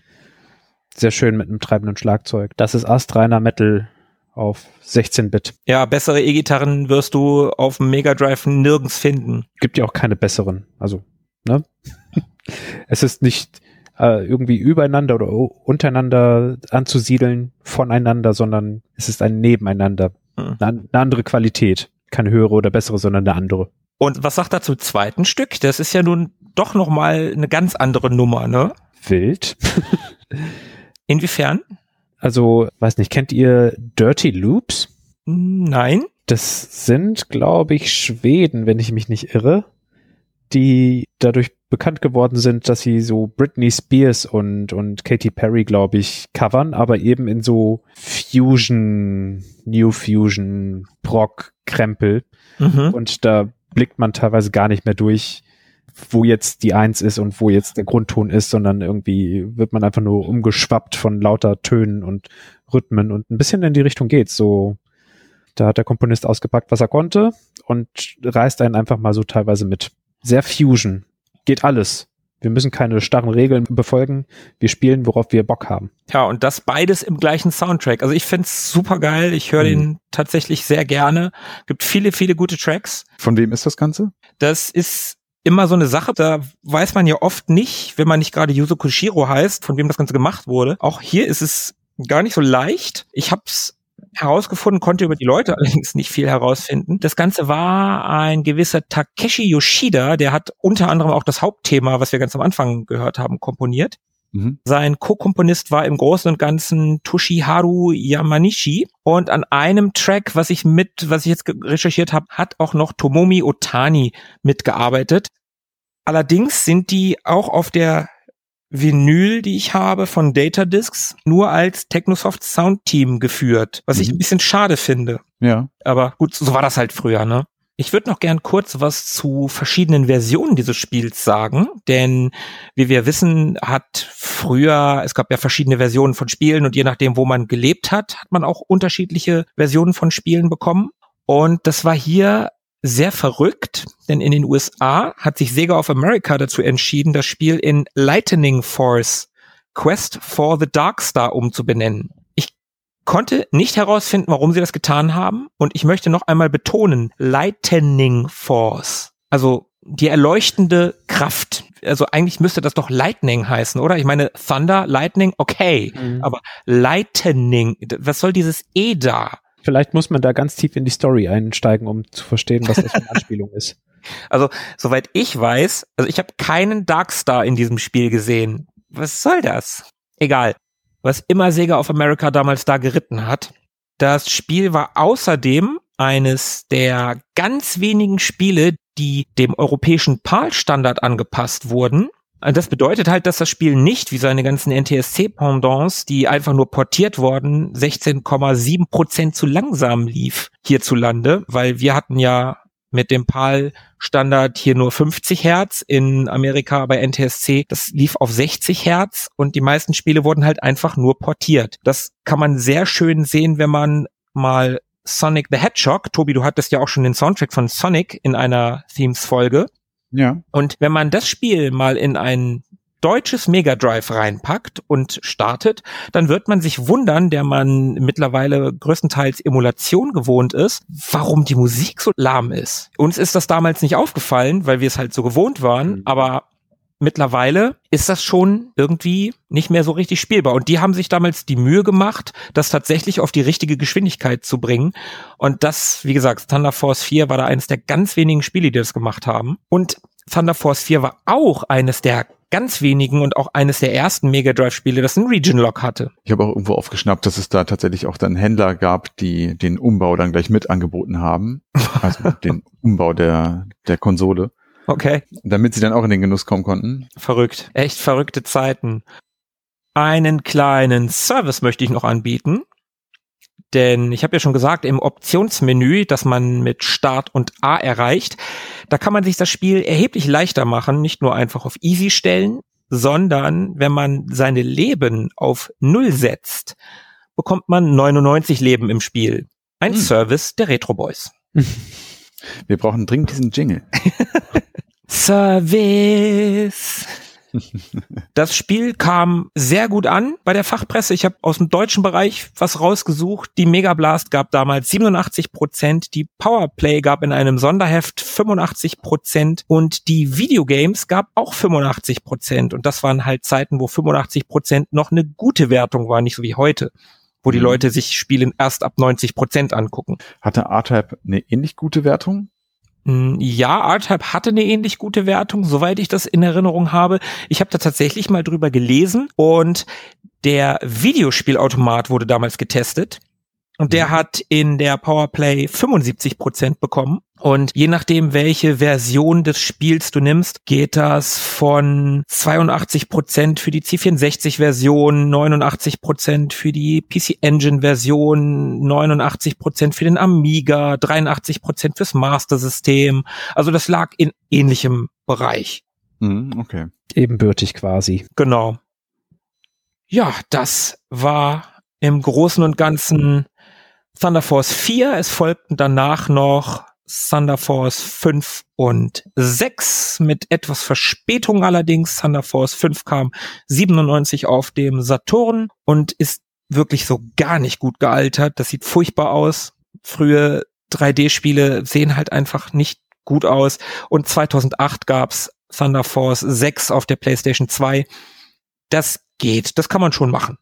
Sehr schön mit einem treibenden Schlagzeug. Das ist astreiner Metal auf 16-Bit. Ja, bessere E-Gitarren wirst du auf dem Mega Drive nirgends finden. Gibt ja auch keine besseren. Also, ne? es ist nicht äh, irgendwie übereinander oder untereinander anzusiedeln voneinander, sondern es ist ein Nebeneinander. Hm. Eine, eine andere Qualität. Keine höhere oder bessere, sondern eine andere. Und was sagt er zum zweiten Stück? Das ist ja nun doch noch mal eine ganz andere Nummer, ne? Wild. Inwiefern? Also, weiß nicht, kennt ihr Dirty Loops? Nein. Das sind, glaube ich, Schweden, wenn ich mich nicht irre, die dadurch bekannt geworden sind, dass sie so Britney Spears und, und Katy Perry, glaube ich, covern, aber eben in so Fusion, New Fusion, Brock, Krempel. Mhm. Und da blickt man teilweise gar nicht mehr durch, wo jetzt die Eins ist und wo jetzt der Grundton ist, sondern irgendwie wird man einfach nur umgeschwappt von lauter Tönen und Rhythmen und ein bisschen in die Richtung geht's. So, da hat der Komponist ausgepackt, was er konnte und reißt einen einfach mal so teilweise mit. Sehr Fusion. Geht alles. Wir müssen keine starren Regeln befolgen. Wir spielen, worauf wir Bock haben. Ja, und das beides im gleichen Soundtrack. Also ich find's super geil. Ich höre mhm. den tatsächlich sehr gerne. Gibt viele, viele gute Tracks. Von wem ist das Ganze? Das ist immer so eine Sache, da weiß man ja oft nicht, wenn man nicht gerade Yuzo Koshiro heißt, von wem das Ganze gemacht wurde. Auch hier ist es gar nicht so leicht. Ich hab's herausgefunden, konnte über die Leute allerdings nicht viel herausfinden. Das Ganze war ein gewisser Takeshi Yoshida, der hat unter anderem auch das Hauptthema, was wir ganz am Anfang gehört haben, komponiert. Mhm. Sein Co-Komponist war im Großen und Ganzen Toshiharu Yamanishi. Und an einem Track, was ich mit, was ich jetzt recherchiert habe, hat auch noch Tomomi Otani mitgearbeitet. Allerdings sind die auch auf der Vinyl, die ich habe von Datadiscs, nur als Technosoft Sound Team geführt, was mhm. ich ein bisschen schade finde. Ja. Aber gut, so war das halt früher, ne? Ich würde noch gern kurz was zu verschiedenen Versionen dieses Spiels sagen, denn wie wir wissen, hat früher, es gab ja verschiedene Versionen von Spielen und je nachdem, wo man gelebt hat, hat man auch unterschiedliche Versionen von Spielen bekommen. Und das war hier sehr verrückt, denn in den USA hat sich Sega of America dazu entschieden, das Spiel in Lightning Force Quest for the Dark Star umzubenennen. Ich konnte nicht herausfinden, warum sie das getan haben und ich möchte noch einmal betonen, Lightning Force. Also die erleuchtende Kraft. Also eigentlich müsste das doch Lightning heißen, oder? Ich meine, Thunder, Lightning, okay. Mhm. Aber Lightning, was soll dieses E da? Vielleicht muss man da ganz tief in die Story einsteigen, um zu verstehen, was das für eine Anspielung ist. Also, soweit ich weiß, also ich habe keinen Darkstar in diesem Spiel gesehen. Was soll das? Egal. Was immer Sega of America damals da geritten hat. Das Spiel war außerdem eines der ganz wenigen Spiele, die dem europäischen PAL-Standard angepasst wurden. Also das bedeutet halt, dass das Spiel nicht wie seine ganzen NTSC-Pendants, die einfach nur portiert wurden, 16,7 Prozent zu langsam lief hierzulande, weil wir hatten ja mit dem PAL-Standard hier nur 50 Hertz, in Amerika bei NTSC, das lief auf 60 Hertz und die meisten Spiele wurden halt einfach nur portiert. Das kann man sehr schön sehen, wenn man mal Sonic the Hedgehog, Tobi, du hattest ja auch schon den Soundtrack von Sonic in einer Themes-Folge, ja. Und wenn man das Spiel mal in ein deutsches Mega Drive reinpackt und startet, dann wird man sich wundern, der man mittlerweile größtenteils Emulation gewohnt ist, warum die Musik so lahm ist. Uns ist das damals nicht aufgefallen, weil wir es halt so gewohnt waren, mhm. aber mittlerweile ist das schon irgendwie nicht mehr so richtig spielbar. Und die haben sich damals die Mühe gemacht, das tatsächlich auf die richtige Geschwindigkeit zu bringen. Und das, wie gesagt, Thunder Force 4 war da eines der ganz wenigen Spiele, die das gemacht haben. Und Thunder Force 4 war auch eines der ganz wenigen und auch eines der ersten Mega Drive Spiele, das ein Region Lock hatte. Ich habe auch irgendwo aufgeschnappt, dass es da tatsächlich auch dann Händler gab, die den Umbau dann gleich mit angeboten haben. Also den Umbau der, der Konsole. Okay. Damit sie dann auch in den Genuss kommen konnten. Verrückt. Echt verrückte Zeiten. Einen kleinen Service möchte ich noch anbieten. Denn ich habe ja schon gesagt, im Optionsmenü, das man mit Start und A erreicht, da kann man sich das Spiel erheblich leichter machen, nicht nur einfach auf Easy stellen, sondern wenn man seine Leben auf Null setzt, bekommt man 99 Leben im Spiel. Ein hm. Service der Retro Boys. Wir brauchen dringend diesen Jingle. Service. Das Spiel kam sehr gut an bei der Fachpresse. Ich habe aus dem deutschen Bereich was rausgesucht. Die Mega Blast gab damals 87 Prozent, die Powerplay gab in einem Sonderheft 85 Prozent und die Videogames gab auch 85 Prozent. Und das waren halt Zeiten, wo 85 Prozent noch eine gute Wertung war, nicht so wie heute wo die mhm. Leute sich Spiele erst ab 90 Prozent angucken. Hatte R-Type eine ähnlich gute Wertung? Hm, ja, R-Type hatte eine ähnlich gute Wertung, soweit ich das in Erinnerung habe. Ich habe da tatsächlich mal drüber gelesen und der Videospielautomat wurde damals getestet und der mhm. hat in der Powerplay 75 Prozent bekommen. Und je nachdem, welche Version des Spiels du nimmst, geht das von 82 Prozent für die C64-Version, 89 Prozent für die PC Engine-Version, 89 Prozent für den Amiga, 83 Prozent fürs Master-System. Also das lag in ähnlichem Bereich. Mhm, okay. Ebenbürtig quasi. Genau. Ja, das war im Großen und Ganzen Thunder Force 4. Es folgten danach noch Thunder Force 5 und 6 mit etwas Verspätung allerdings. Thunder Force 5 kam 97 auf dem Saturn und ist wirklich so gar nicht gut gealtert. Das sieht furchtbar aus. Frühe 3D-Spiele sehen halt einfach nicht gut aus. Und 2008 gab's Thunder Force 6 auf der PlayStation 2. Das geht, das kann man schon machen.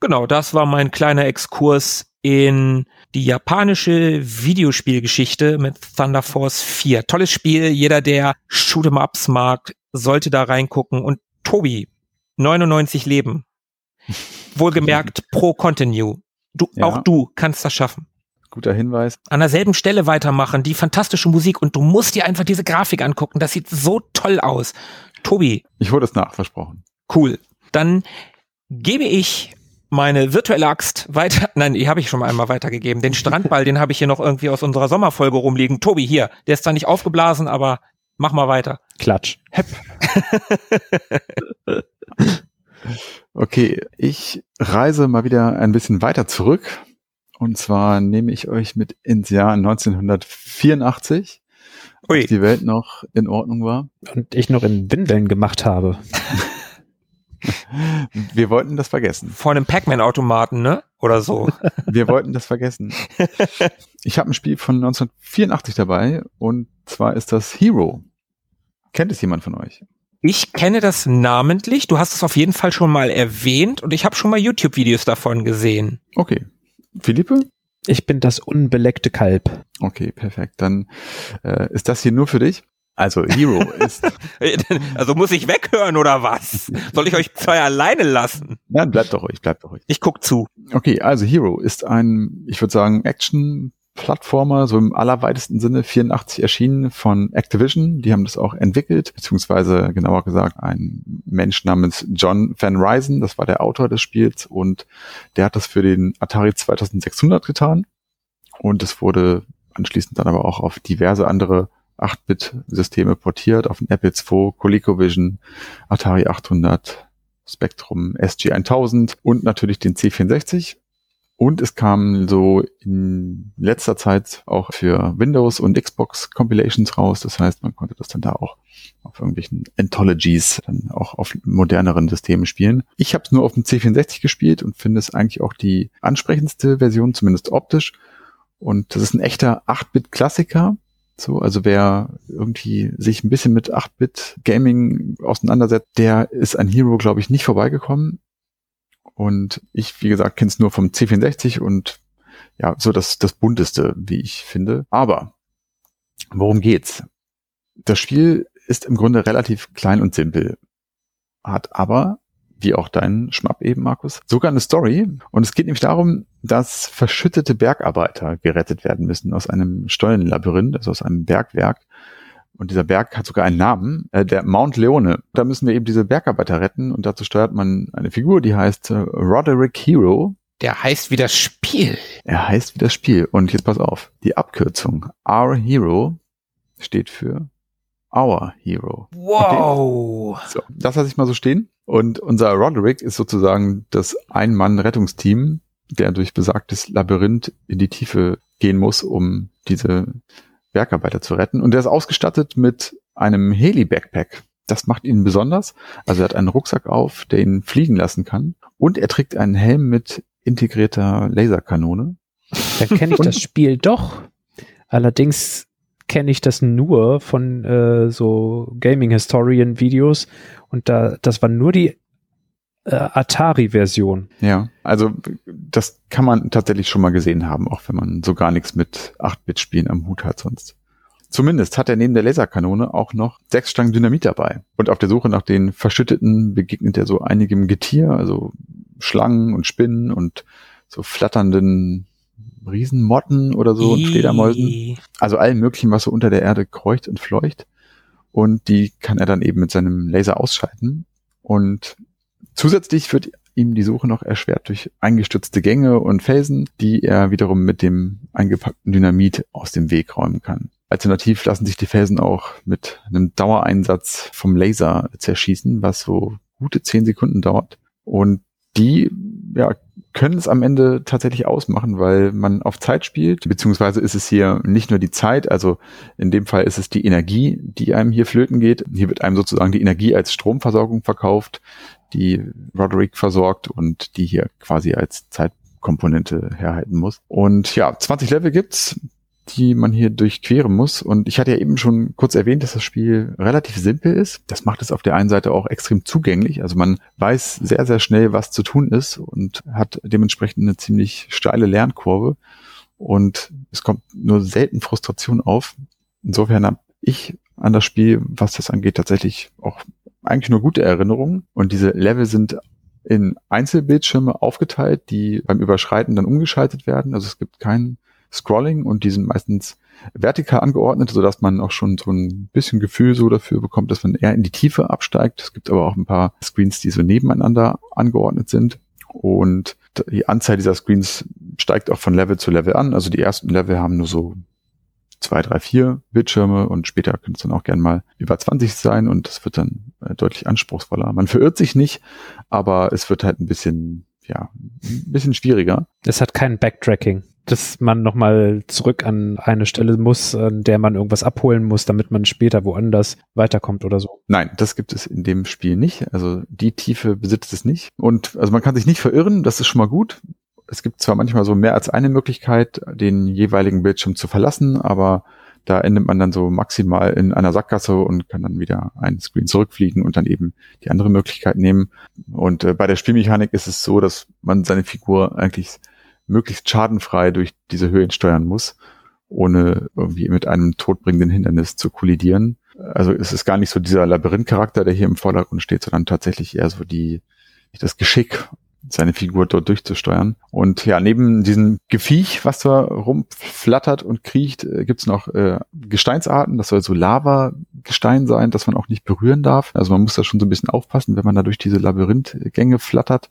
Genau, das war mein kleiner Exkurs in die japanische Videospielgeschichte mit Thunder Force 4. Tolles Spiel, jeder, der Shoot'em Ups mag, sollte da reingucken. Und Tobi, 99 Leben. Wohlgemerkt pro Continue. Du, Ja. auch du kannst das schaffen. Guter Hinweis. An derselben Stelle weitermachen, die fantastische Musik und du musst dir einfach diese Grafik angucken. Das sieht so toll aus. Tobi, Ich hole das nach, versprochen. cool. Dann gebe ich meine virtuelle Axt weiter. Nein, die habe ich schon mal einmal weitergegeben. Den Strandball, den habe ich hier noch irgendwie aus unserer Sommerfolge rumliegen. Tobi, hier. Der ist zwar nicht aufgeblasen, aber mach mal weiter. Klatsch. Okay, ich reise mal wieder ein bisschen weiter zurück. Und zwar nehme ich euch mit ins Jahr 1984, Ui. als die Welt noch in Ordnung war. Und ich noch in Windeln gemacht habe. Wir wollten das vergessen. Vor einem Pac-Man-Automaten, ne? Oder so. Wir wollten das vergessen. Ich habe ein Spiel von 1984 dabei und zwar ist das Hero. Kennt es jemand von euch? Ich kenne das namentlich. Du hast es auf jeden Fall schon mal erwähnt und ich habe schon mal YouTube-Videos davon gesehen. Okay. Philippe? Ich bin das unbeleckte Kalb. Okay, perfekt. Dann äh, ist das hier nur für dich. Also Hero ist. Also muss ich weghören oder was? Soll ich euch zwei alleine lassen? Nein, bleibt doch ruhig, bleibt doch ruhig. Ich guck zu. Okay, also Hero ist ein, ich würde sagen, Action-Plattformer, so im allerweitesten Sinne 84 erschienen von Activision. Die haben das auch entwickelt, beziehungsweise genauer gesagt ein Mensch namens John Van Ryzen, das war der Autor des Spiels und der hat das für den Atari 2600 getan und es wurde anschließend dann aber auch auf diverse andere 8-Bit-Systeme portiert, auf den Apple II, ColecoVision, Atari 800, Spectrum SG1000 und natürlich den C64. Und es kam so in letzter Zeit auch für Windows und Xbox Compilations raus. Das heißt, man konnte das dann da auch auf irgendwelchen Anthologies dann auch auf moderneren Systemen spielen. Ich habe es nur auf dem C64 gespielt und finde es eigentlich auch die ansprechendste Version, zumindest optisch. Und das ist ein echter 8-Bit-Klassiker. So, also wer irgendwie sich ein bisschen mit 8-Bit Gaming auseinandersetzt, der ist an Hero, glaube ich, nicht vorbeigekommen. Und ich, wie gesagt, kenne es nur vom C64 und ja, so das, das bunteste, wie ich finde. Aber worum geht's? Das Spiel ist im Grunde relativ klein und simpel, hat aber, wie auch dein Schmapp eben, Markus, sogar eine Story. Und es geht nämlich darum, dass verschüttete Bergarbeiter gerettet werden müssen aus einem Stollenlabyrinth, also aus einem Bergwerk. Und dieser Berg hat sogar einen Namen, äh, der Mount Leone. Da müssen wir eben diese Bergarbeiter retten und dazu steuert man eine Figur, die heißt äh, Roderick Hero. Der heißt wie das Spiel. Er heißt wie das Spiel. Und jetzt pass auf, die Abkürzung Our Hero steht für Our Hero. Wow. So, das lasse ich mal so stehen. Und unser Roderick ist sozusagen das Ein-Mann-Rettungsteam, der durch besagtes Labyrinth in die Tiefe gehen muss, um diese Bergarbeiter zu retten. Und der ist ausgestattet mit einem Heli-Backpack. Das macht ihn besonders. Also er hat einen Rucksack auf, der ihn fliegen lassen kann. Und er trägt einen Helm mit integrierter Laserkanone. Dann kenne ich das Spiel doch. Allerdings kenne ich das nur von äh, so Gaming-Historian-Videos und da, das war nur die äh, Atari-Version. Ja, also das kann man tatsächlich schon mal gesehen haben, auch wenn man so gar nichts mit 8-Bit-Spielen am Hut hat sonst. Zumindest hat er neben der Laserkanone auch noch sechs Stangen Dynamit dabei. Und auf der Suche nach den Verschütteten begegnet er so einigem Getier, also Schlangen und Spinnen und so flatternden Riesenmotten oder so und Fledermäusen. Also allem möglichen, was so unter der Erde kreucht und fleucht. Und die kann er dann eben mit seinem Laser ausschalten. Und zusätzlich wird ihm die Suche noch erschwert durch eingestürzte Gänge und Felsen, die er wiederum mit dem eingepackten Dynamit aus dem Weg räumen kann. Alternativ lassen sich die Felsen auch mit einem Dauereinsatz vom Laser zerschießen, was so gute zehn Sekunden dauert. Und die ja, können es am Ende tatsächlich ausmachen, weil man auf Zeit spielt, beziehungsweise ist es hier nicht nur die Zeit, also in dem Fall ist es die Energie, die einem hier flöten geht. Hier wird einem sozusagen die Energie als Stromversorgung verkauft, die Roderick versorgt und die hier quasi als Zeitkomponente herhalten muss. Und ja, 20 Level gibt's die man hier durchqueren muss. Und ich hatte ja eben schon kurz erwähnt, dass das Spiel relativ simpel ist. Das macht es auf der einen Seite auch extrem zugänglich. Also man weiß sehr, sehr schnell, was zu tun ist und hat dementsprechend eine ziemlich steile Lernkurve. Und es kommt nur selten Frustration auf. Insofern habe ich an das Spiel, was das angeht, tatsächlich auch eigentlich nur gute Erinnerungen. Und diese Level sind in Einzelbildschirme aufgeteilt, die beim Überschreiten dann umgeschaltet werden. Also es gibt keinen Scrolling und die sind meistens vertikal angeordnet, so dass man auch schon so ein bisschen Gefühl so dafür bekommt, dass man eher in die Tiefe absteigt. Es gibt aber auch ein paar Screens, die so nebeneinander angeordnet sind. Und die Anzahl dieser Screens steigt auch von Level zu Level an. Also die ersten Level haben nur so zwei, drei, vier Bildschirme und später könnte es dann auch gern mal über 20 sein und das wird dann äh, deutlich anspruchsvoller. Man verirrt sich nicht, aber es wird halt ein bisschen, ja, ein bisschen schwieriger. Es hat kein Backtracking dass man nochmal zurück an eine Stelle muss, an der man irgendwas abholen muss, damit man später woanders weiterkommt oder so. Nein, das gibt es in dem Spiel nicht. Also die Tiefe besitzt es nicht. Und also man kann sich nicht verirren, das ist schon mal gut. Es gibt zwar manchmal so mehr als eine Möglichkeit, den jeweiligen Bildschirm zu verlassen, aber da endet man dann so maximal in einer Sackgasse und kann dann wieder einen Screen zurückfliegen und dann eben die andere Möglichkeit nehmen. Und äh, bei der Spielmechanik ist es so, dass man seine Figur eigentlich möglichst schadenfrei durch diese Höhen steuern muss, ohne irgendwie mit einem todbringenden Hindernis zu kollidieren. Also es ist gar nicht so dieser Labyrinth-Charakter, der hier im Vordergrund steht, sondern tatsächlich eher so die, das Geschick, seine Figur dort durchzusteuern. Und ja, neben diesem Gefiech, was da rumflattert und kriecht, äh, gibt's noch äh, Gesteinsarten. Das soll so Lava-Gestein sein, das man auch nicht berühren darf. Also man muss da schon so ein bisschen aufpassen, wenn man da durch diese Labyrinthgänge flattert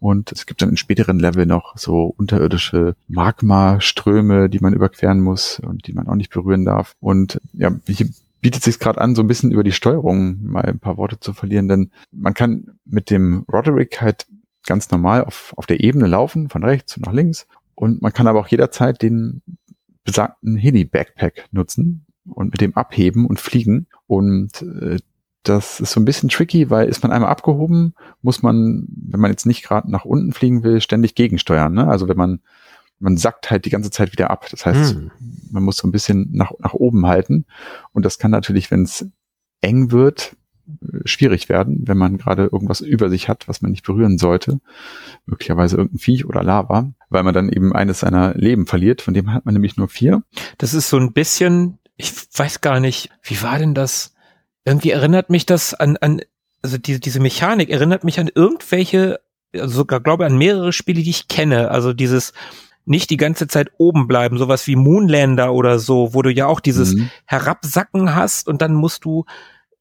und es gibt dann in späteren Level noch so unterirdische Magma-Ströme, die man überqueren muss und die man auch nicht berühren darf. Und ja, hier bietet sich gerade an, so ein bisschen über die Steuerung mal ein paar Worte zu verlieren, denn man kann mit dem Roderick halt ganz normal auf, auf der Ebene laufen, von rechts nach links. Und man kann aber auch jederzeit den besagten Heli-Backpack nutzen und mit dem abheben und fliegen. Und äh, das ist so ein bisschen tricky, weil ist man einmal abgehoben, muss man, wenn man jetzt nicht gerade nach unten fliegen will, ständig gegensteuern. Ne? Also wenn man, man sackt halt die ganze Zeit wieder ab. Das heißt, hm. man muss so ein bisschen nach, nach oben halten. Und das kann natürlich, wenn es eng wird, schwierig werden, wenn man gerade irgendwas über sich hat, was man nicht berühren sollte. Möglicherweise irgendein Viech oder Lava, weil man dann eben eines seiner Leben verliert. Von dem hat man nämlich nur vier. Das ist so ein bisschen, ich weiß gar nicht, wie war denn das? Irgendwie erinnert mich das an, an also diese, diese Mechanik erinnert mich an irgendwelche, also sogar glaube an mehrere Spiele, die ich kenne. Also dieses nicht die ganze Zeit oben bleiben, sowas wie Moonlander oder so, wo du ja auch dieses mhm. Herabsacken hast und dann musst du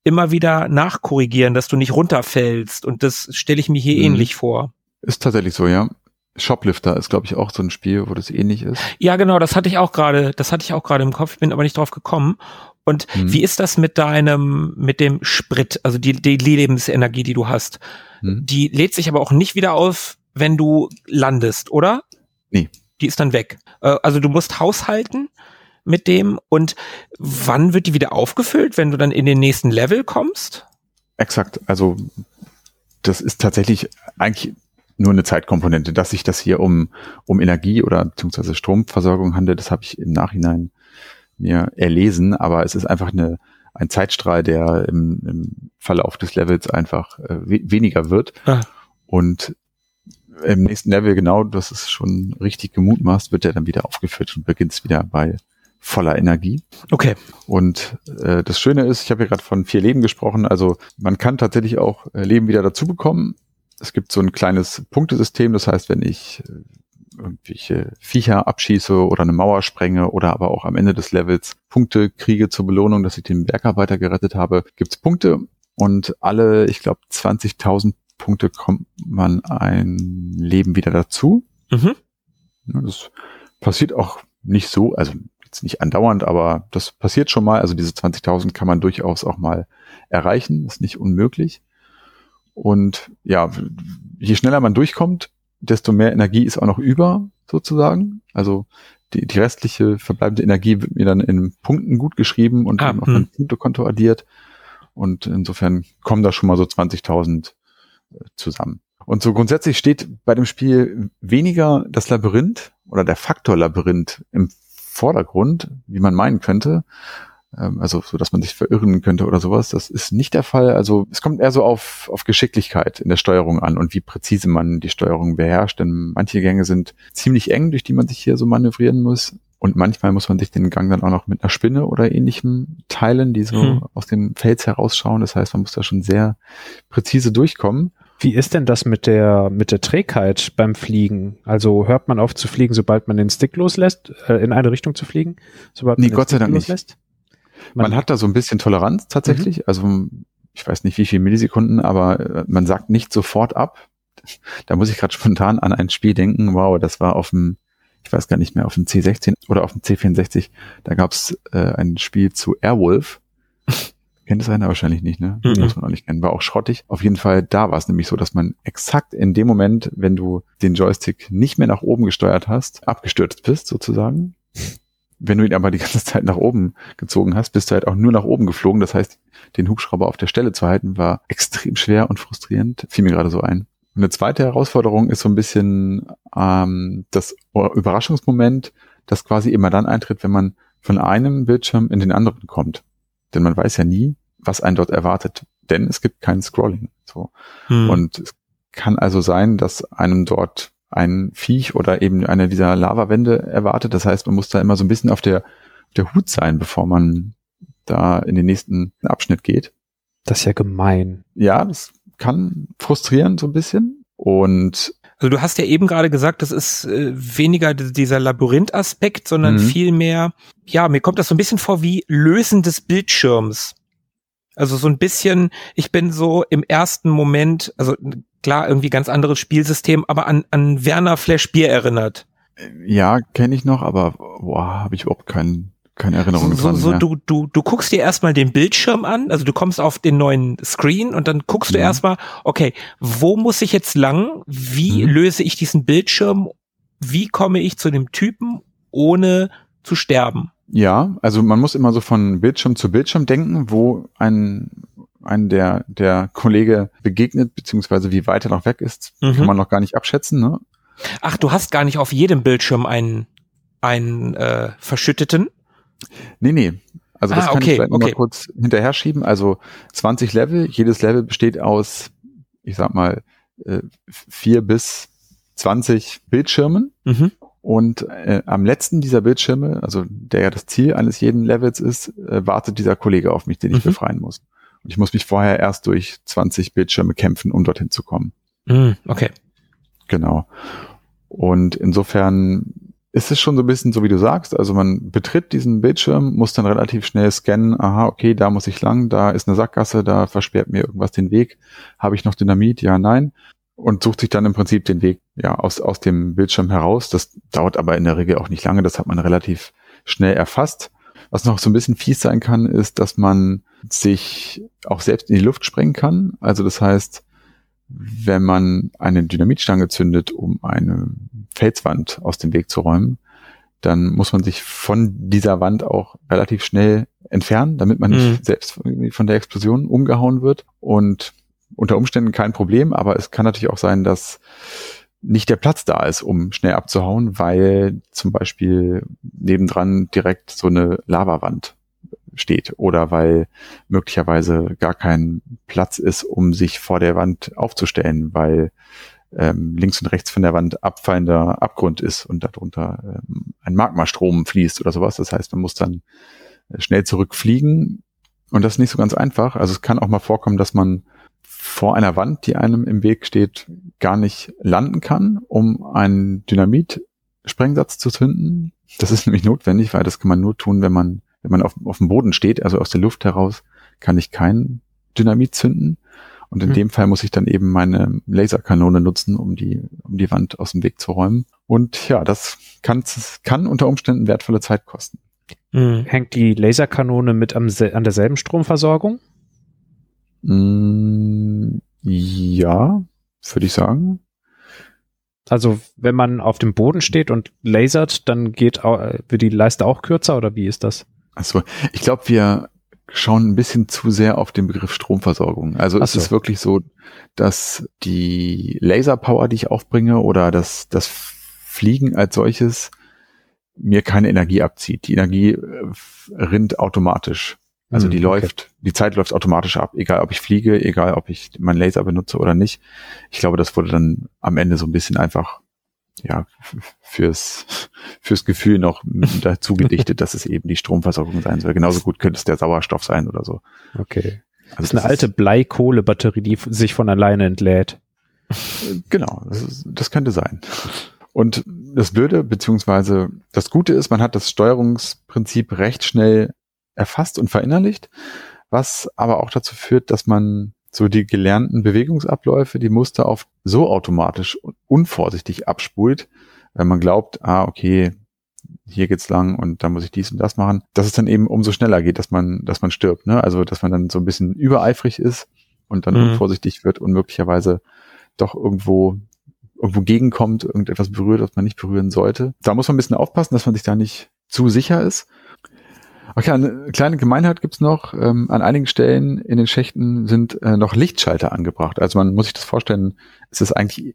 immer wieder nachkorrigieren, dass du nicht runterfällst. Und das stelle ich mir hier mhm. ähnlich vor. Ist tatsächlich so, ja. Shoplifter ist, glaube ich, auch so ein Spiel, wo das ähnlich ist. Ja, genau, das hatte ich auch gerade, das hatte ich auch gerade im Kopf, ich bin aber nicht drauf gekommen. Und hm. wie ist das mit deinem, mit dem Sprit, also die, die Lebensenergie, die du hast? Hm. Die lädt sich aber auch nicht wieder auf, wenn du landest, oder? Nee. Die ist dann weg. Äh, also du musst haushalten mit dem und wann wird die wieder aufgefüllt, wenn du dann in den nächsten Level kommst? Exakt. Also das ist tatsächlich eigentlich nur eine Zeitkomponente, dass sich das hier um, um Energie oder beziehungsweise Stromversorgung handelt, das habe ich im Nachhinein mir erlesen, aber es ist einfach eine, ein Zeitstrahl, der im, im Verlauf des Levels einfach äh, we weniger wird. Ah. Und im nächsten Level, genau, das ist schon richtig gemutmaßt, wird er dann wieder aufgeführt und beginnt wieder bei voller Energie. Okay. Und äh, das Schöne ist, ich habe ja gerade von vier Leben gesprochen, also man kann tatsächlich auch äh, Leben wieder dazu bekommen. Es gibt so ein kleines Punktesystem, das heißt, wenn ich äh, irgendwelche Viecher abschieße oder eine Mauer sprenge oder aber auch am Ende des Levels Punkte kriege zur Belohnung, dass ich den Bergarbeiter gerettet habe, gibt's Punkte und alle, ich glaube, 20.000 Punkte kommt man ein Leben wieder dazu. Mhm. Das passiert auch nicht so, also jetzt nicht andauernd, aber das passiert schon mal. Also diese 20.000 kann man durchaus auch mal erreichen, ist nicht unmöglich. Und ja, je schneller man durchkommt, desto mehr Energie ist auch noch über, sozusagen. Also die, die restliche verbleibende Energie wird mir dann in Punkten gut geschrieben und Ah, dann auf hm. mein Punktekonto addiert. Und insofern kommen da schon mal so 20.000 äh, zusammen. Und so grundsätzlich steht bei dem Spiel weniger das Labyrinth oder der Faktor Labyrinth im Vordergrund, wie man meinen könnte. Ähm, Also, so dass man sich verirren könnte oder sowas. Das ist nicht der Fall. Also, es kommt eher so auf, auf Geschicklichkeit in der Steuerung an und wie präzise man die Steuerung beherrscht. Denn manche Gänge sind ziemlich eng, durch die man sich hier so manövrieren muss. Und manchmal muss man sich den Gang dann auch noch mit einer Spinne oder ähnlichem teilen, die so Hm. aus dem Fels herausschauen. Das heißt, man muss da schon sehr präzise durchkommen. Wie ist denn das mit der, mit der Trägheit beim Fliegen? Also hört man auf zu fliegen, sobald man den Stick loslässt, äh, in eine Richtung zu fliegen? Sobald Nee, man den Gott sei Stick Dank nicht. Loslässt? Man, hat da so ein bisschen Toleranz tatsächlich. Also ich weiß nicht wie viel Millisekunden, aber äh, man sagt nicht sofort ab. Da muss ich gerade spontan an ein Spiel denken. Wow, das war auf dem, ich weiß gar nicht mehr, auf dem C16 oder auf dem C64. Da gab's äh, ein Spiel zu Airwolf. Kennt es einer wahrscheinlich nicht, ne? Mhm. Muss man auch nicht kennen. War auch schrottig. Auf jeden Fall, da war es nämlich so, dass man exakt in dem Moment, wenn du den Joystick nicht mehr nach oben gesteuert hast, abgestürzt bist sozusagen. Wenn du ihn aber die ganze Zeit nach oben gezogen hast, bist du halt auch nur nach oben geflogen. Das heißt, den Hubschrauber auf der Stelle zu halten, war extrem schwer und frustrierend. Fiel mir gerade so ein. Und eine zweite Herausforderung ist so ein bisschen ähm, das Überraschungsmoment, das quasi immer dann eintritt, wenn man von einem Bildschirm in den anderen kommt. Denn man weiß ja nie, was einen dort erwartet. Denn es gibt kein Scrolling. So. Hm. Und es kann also sein, dass einem dort ein Viech oder eben eine dieser Lavawände erwartet. Das heißt, man muss da immer so ein bisschen auf der, auf der Hut sein, bevor man da in den nächsten Abschnitt geht. Das ist ja gemein. Ja, das kann frustrieren so ein bisschen. Und Also du hast ja eben gerade gesagt, das ist äh, weniger dieser Labyrinth-Aspekt, sondern Mhm. vielmehr, ja, mir kommt das so ein bisschen vor wie Lösen des Bildschirms. Also so ein bisschen, ich bin so im ersten Moment, also klar, irgendwie ganz anderes Spielsystem, aber an, an Werner Flash Bier erinnert. ja, kenne ich noch, aber boah, habe ich überhaupt kein, keine Erinnerung So, dran. so mehr. du, du, du guckst dir erstmal den Bildschirm an, also du kommst auf den neuen Screen und dann guckst du Ja. erstmal, okay, wo muss ich jetzt lang? Wie Mhm. löse ich diesen Bildschirm? Wie komme ich zu dem Typen, ohne zu sterben? Ja, also man muss immer so von Bildschirm zu Bildschirm denken, wo ein, ein der, der Kollege begegnet, beziehungsweise wie weit er noch weg ist, Mhm. kann man noch gar nicht abschätzen. Ne? Ach, du hast gar nicht auf jedem Bildschirm einen, einen äh, verschütteten. Nee, nee. Also das Ah, kann okay, ich vielleicht okay. mal kurz hinterher schieben. Also 20 Level, jedes Level besteht aus, ich sag mal, äh, vier bis 20 Bildschirmen. Mhm. Und äh, am letzten dieser Bildschirme, also der ja das Ziel eines jeden Levels ist, äh, wartet dieser Kollege auf mich, den ich Mhm. befreien muss. Und ich muss mich vorher erst durch 20 Bildschirme kämpfen, um dorthin zu kommen. Mhm, okay. Genau. Und insofern ist es schon so ein bisschen so, wie du sagst. Also man betritt diesen Bildschirm, muss dann relativ schnell scannen. Aha, okay, da muss ich lang, da ist eine Sackgasse, da versperrt mir irgendwas den Weg. Habe ich noch Dynamit? Ja, nein. Und sucht sich dann im Prinzip den Weg ja aus, aus dem Bildschirm heraus. Das dauert aber in der Regel auch nicht lange. Das hat man relativ schnell erfasst. Was noch so ein bisschen fies sein kann, ist, dass man sich auch selbst in die Luft sprengen kann. Also das heißt, wenn man eine Dynamitstange zündet, um eine Felswand aus dem Weg zu räumen, dann muss man sich von dieser Wand auch relativ schnell entfernen, damit man Mhm. nicht selbst von der Explosion umgehauen wird. Und unter Umständen kein Problem, aber es kann natürlich auch sein, dass nicht der Platz da ist, um schnell abzuhauen, weil zum Beispiel nebendran direkt so eine Lavawand steht oder weil möglicherweise gar kein Platz ist, um sich vor der Wand aufzustellen, weil ähm, links und rechts von der Wand abfallender Abgrund ist und darunter ähm, ein Magmastrom fließt oder sowas. Das heißt, man muss dann äh, schnell zurückfliegen und das ist nicht so ganz einfach. Also es kann auch mal vorkommen, dass man vor einer Wand, die einem im Weg steht, gar nicht landen kann, um einen Dynamit-Sprengsatz zu zünden. Das ist nämlich notwendig, weil das kann man nur tun, wenn man, wenn man auf, auf dem Boden steht, also aus der Luft heraus, kann ich kein Dynamit zünden. Und in Hm. dem Fall muss ich dann eben meine Laserkanone nutzen, um die, um die Wand aus dem Weg zu räumen. Und ja, das kann, kann unter Umständen wertvolle Zeit kosten. Mhm. Hängt die Laserkanone mit am, an derselben Stromversorgung? Mm, ja, würde ich sagen. Also wenn man auf dem Boden steht und lasert, dann geht wird die Leiste auch kürzer oder wie ist das? Achso, ich glaube, wir schauen ein bisschen zu sehr auf den Begriff Stromversorgung. Also es so. ist wirklich so, dass die Laserpower, die ich aufbringe oder das, das Fliegen als solches mir keine Energie abzieht. Die Energie äh, rinnt automatisch. Also Hm, die okay. läuft, die Zeit läuft automatisch ab, egal ob ich fliege, egal ob ich meinen Laser benutze oder nicht. Ich glaube, das wurde dann am Ende so ein bisschen einfach ja fürs fürs Gefühl noch dazu gedichtet, dass es eben die Stromversorgung sein soll. Genauso gut könnte es der Sauerstoff sein oder so. Okay. Also Das ist eine alte Bleikohlebatterie, die sich von alleine entlädt. Genau, das, ist, das könnte sein. Und das Blöde, beziehungsweise das Gute ist, man hat das Steuerungsprinzip recht schnell erfasst und verinnerlicht, was aber auch dazu führt, dass man so die gelernten Bewegungsabläufe, die Muster auf so automatisch und unvorsichtig abspult, wenn man glaubt, ah, okay, hier geht's lang und dann muss ich dies und das machen, dass es dann eben umso schneller geht, dass man, dass man stirbt, ne? Also, dass man dann so ein bisschen übereifrig ist und dann Mhm. unvorsichtig wird und möglicherweise doch irgendwo irgendwo gegenkommt, irgendetwas berührt, was man nicht berühren sollte. Da muss man ein bisschen aufpassen, dass man sich da nicht zu sicher ist. Okay, eine kleine Gemeinheit gibt's noch. Ähm, an einigen Stellen in den Schächten sind äh, noch Lichtschalter angebracht. Also man muss sich das vorstellen, es ist eigentlich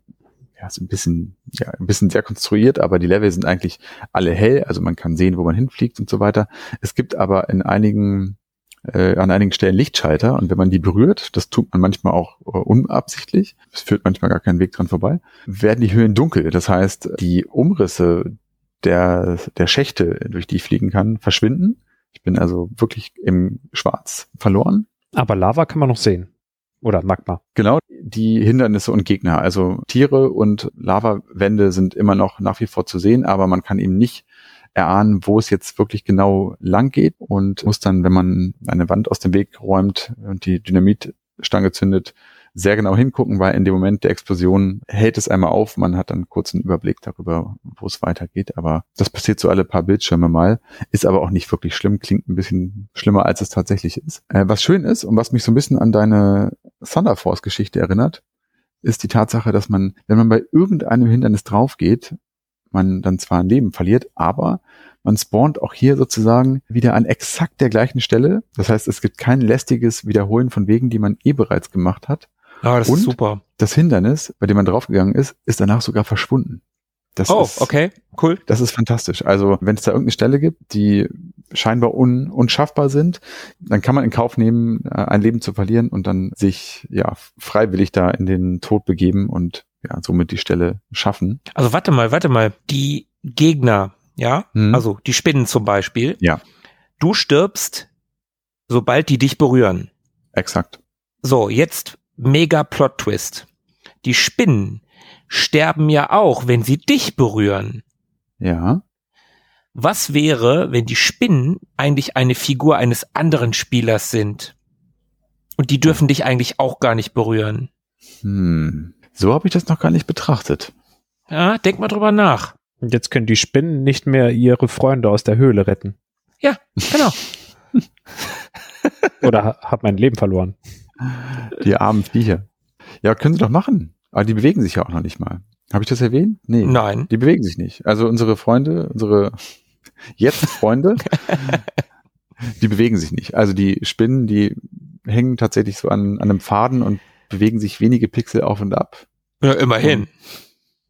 ja, so ein bisschen, ja, ein bisschen sehr konstruiert, aber die Level sind eigentlich alle hell, also man kann sehen, wo man hinfliegt und so weiter. Es gibt aber in einigen äh, an einigen Stellen Lichtschalter und wenn man die berührt, das tut man manchmal auch äh, unabsichtlich, es führt manchmal gar keinen Weg dran vorbei, werden die Höhen dunkel. Das heißt, die Umrisse der, der Schächte, durch die ich fliegen kann, verschwinden. Ich bin also wirklich im Schwarz verloren. Aber Lava kann man noch sehen. Oder Magma. Genau, die Hindernisse und Gegner, also Tiere und Lavawände sind immer noch nach wie vor zu sehen, aber man kann eben nicht erahnen, wo es jetzt wirklich genau lang geht und muss dann, wenn man eine Wand aus dem Weg räumt und die Dynamitstange zündet, sehr genau hingucken, weil in dem Moment der Explosion hält es einmal auf, man hat dann kurz einen Überblick darüber, wo es weitergeht, aber das passiert so alle paar Bildschirme mal, ist aber auch nicht wirklich schlimm, klingt ein bisschen schlimmer, als es tatsächlich ist. Äh, was schön ist und was mich so ein bisschen an deine Thunder Force Geschichte erinnert, ist die Tatsache, dass man, wenn man bei irgendeinem Hindernis drauf geht, man dann zwar ein Leben verliert, aber man spawnt auch hier sozusagen wieder an exakt der gleichen Stelle. Das heißt, es gibt kein lästiges Wiederholen von Wegen, die man eh bereits gemacht hat. Ah, das Und? ist super. Das Hindernis, bei dem man draufgegangen ist, ist danach sogar verschwunden. Das Oh, ist, okay, cool. Das ist fantastisch. Also, wenn es da irgendeine Stelle gibt, die scheinbar un, unschaffbar sind, dann kann man in Kauf nehmen, äh, ein Leben zu verlieren und dann sich ja freiwillig da in den Tod begeben und ja, somit die Stelle schaffen. Also warte mal, warte mal. Die Gegner, ja, Mhm. also die Spinnen zum Beispiel. Ja. Du stirbst, sobald die dich berühren. Exakt. So, jetzt mega Plot-Twist. Die Spinnen sterben ja auch, wenn sie dich berühren. Ja. Was wäre, wenn die Spinnen eigentlich eine Figur eines anderen Spielers sind? Und die dürfen dich eigentlich auch gar nicht berühren. Hm. So habe ich das noch gar nicht betrachtet. Ja, denk mal drüber nach. Und jetzt können die Spinnen nicht mehr ihre Freunde aus der Höhle retten. Ja, genau. Oder ha- hab mein Leben verloren. Die armen Viecher. Ja, können sie doch machen. Aber die bewegen sich ja auch noch nicht mal. Habe ich das erwähnt? Nee. Nein. Die bewegen sich nicht. Also unsere Freunde, unsere jetzt Freunde, die bewegen sich nicht. Also die Spinnen, die hängen tatsächlich so an, an einem Faden und bewegen sich wenige Pixel auf und ab. Ja, immerhin.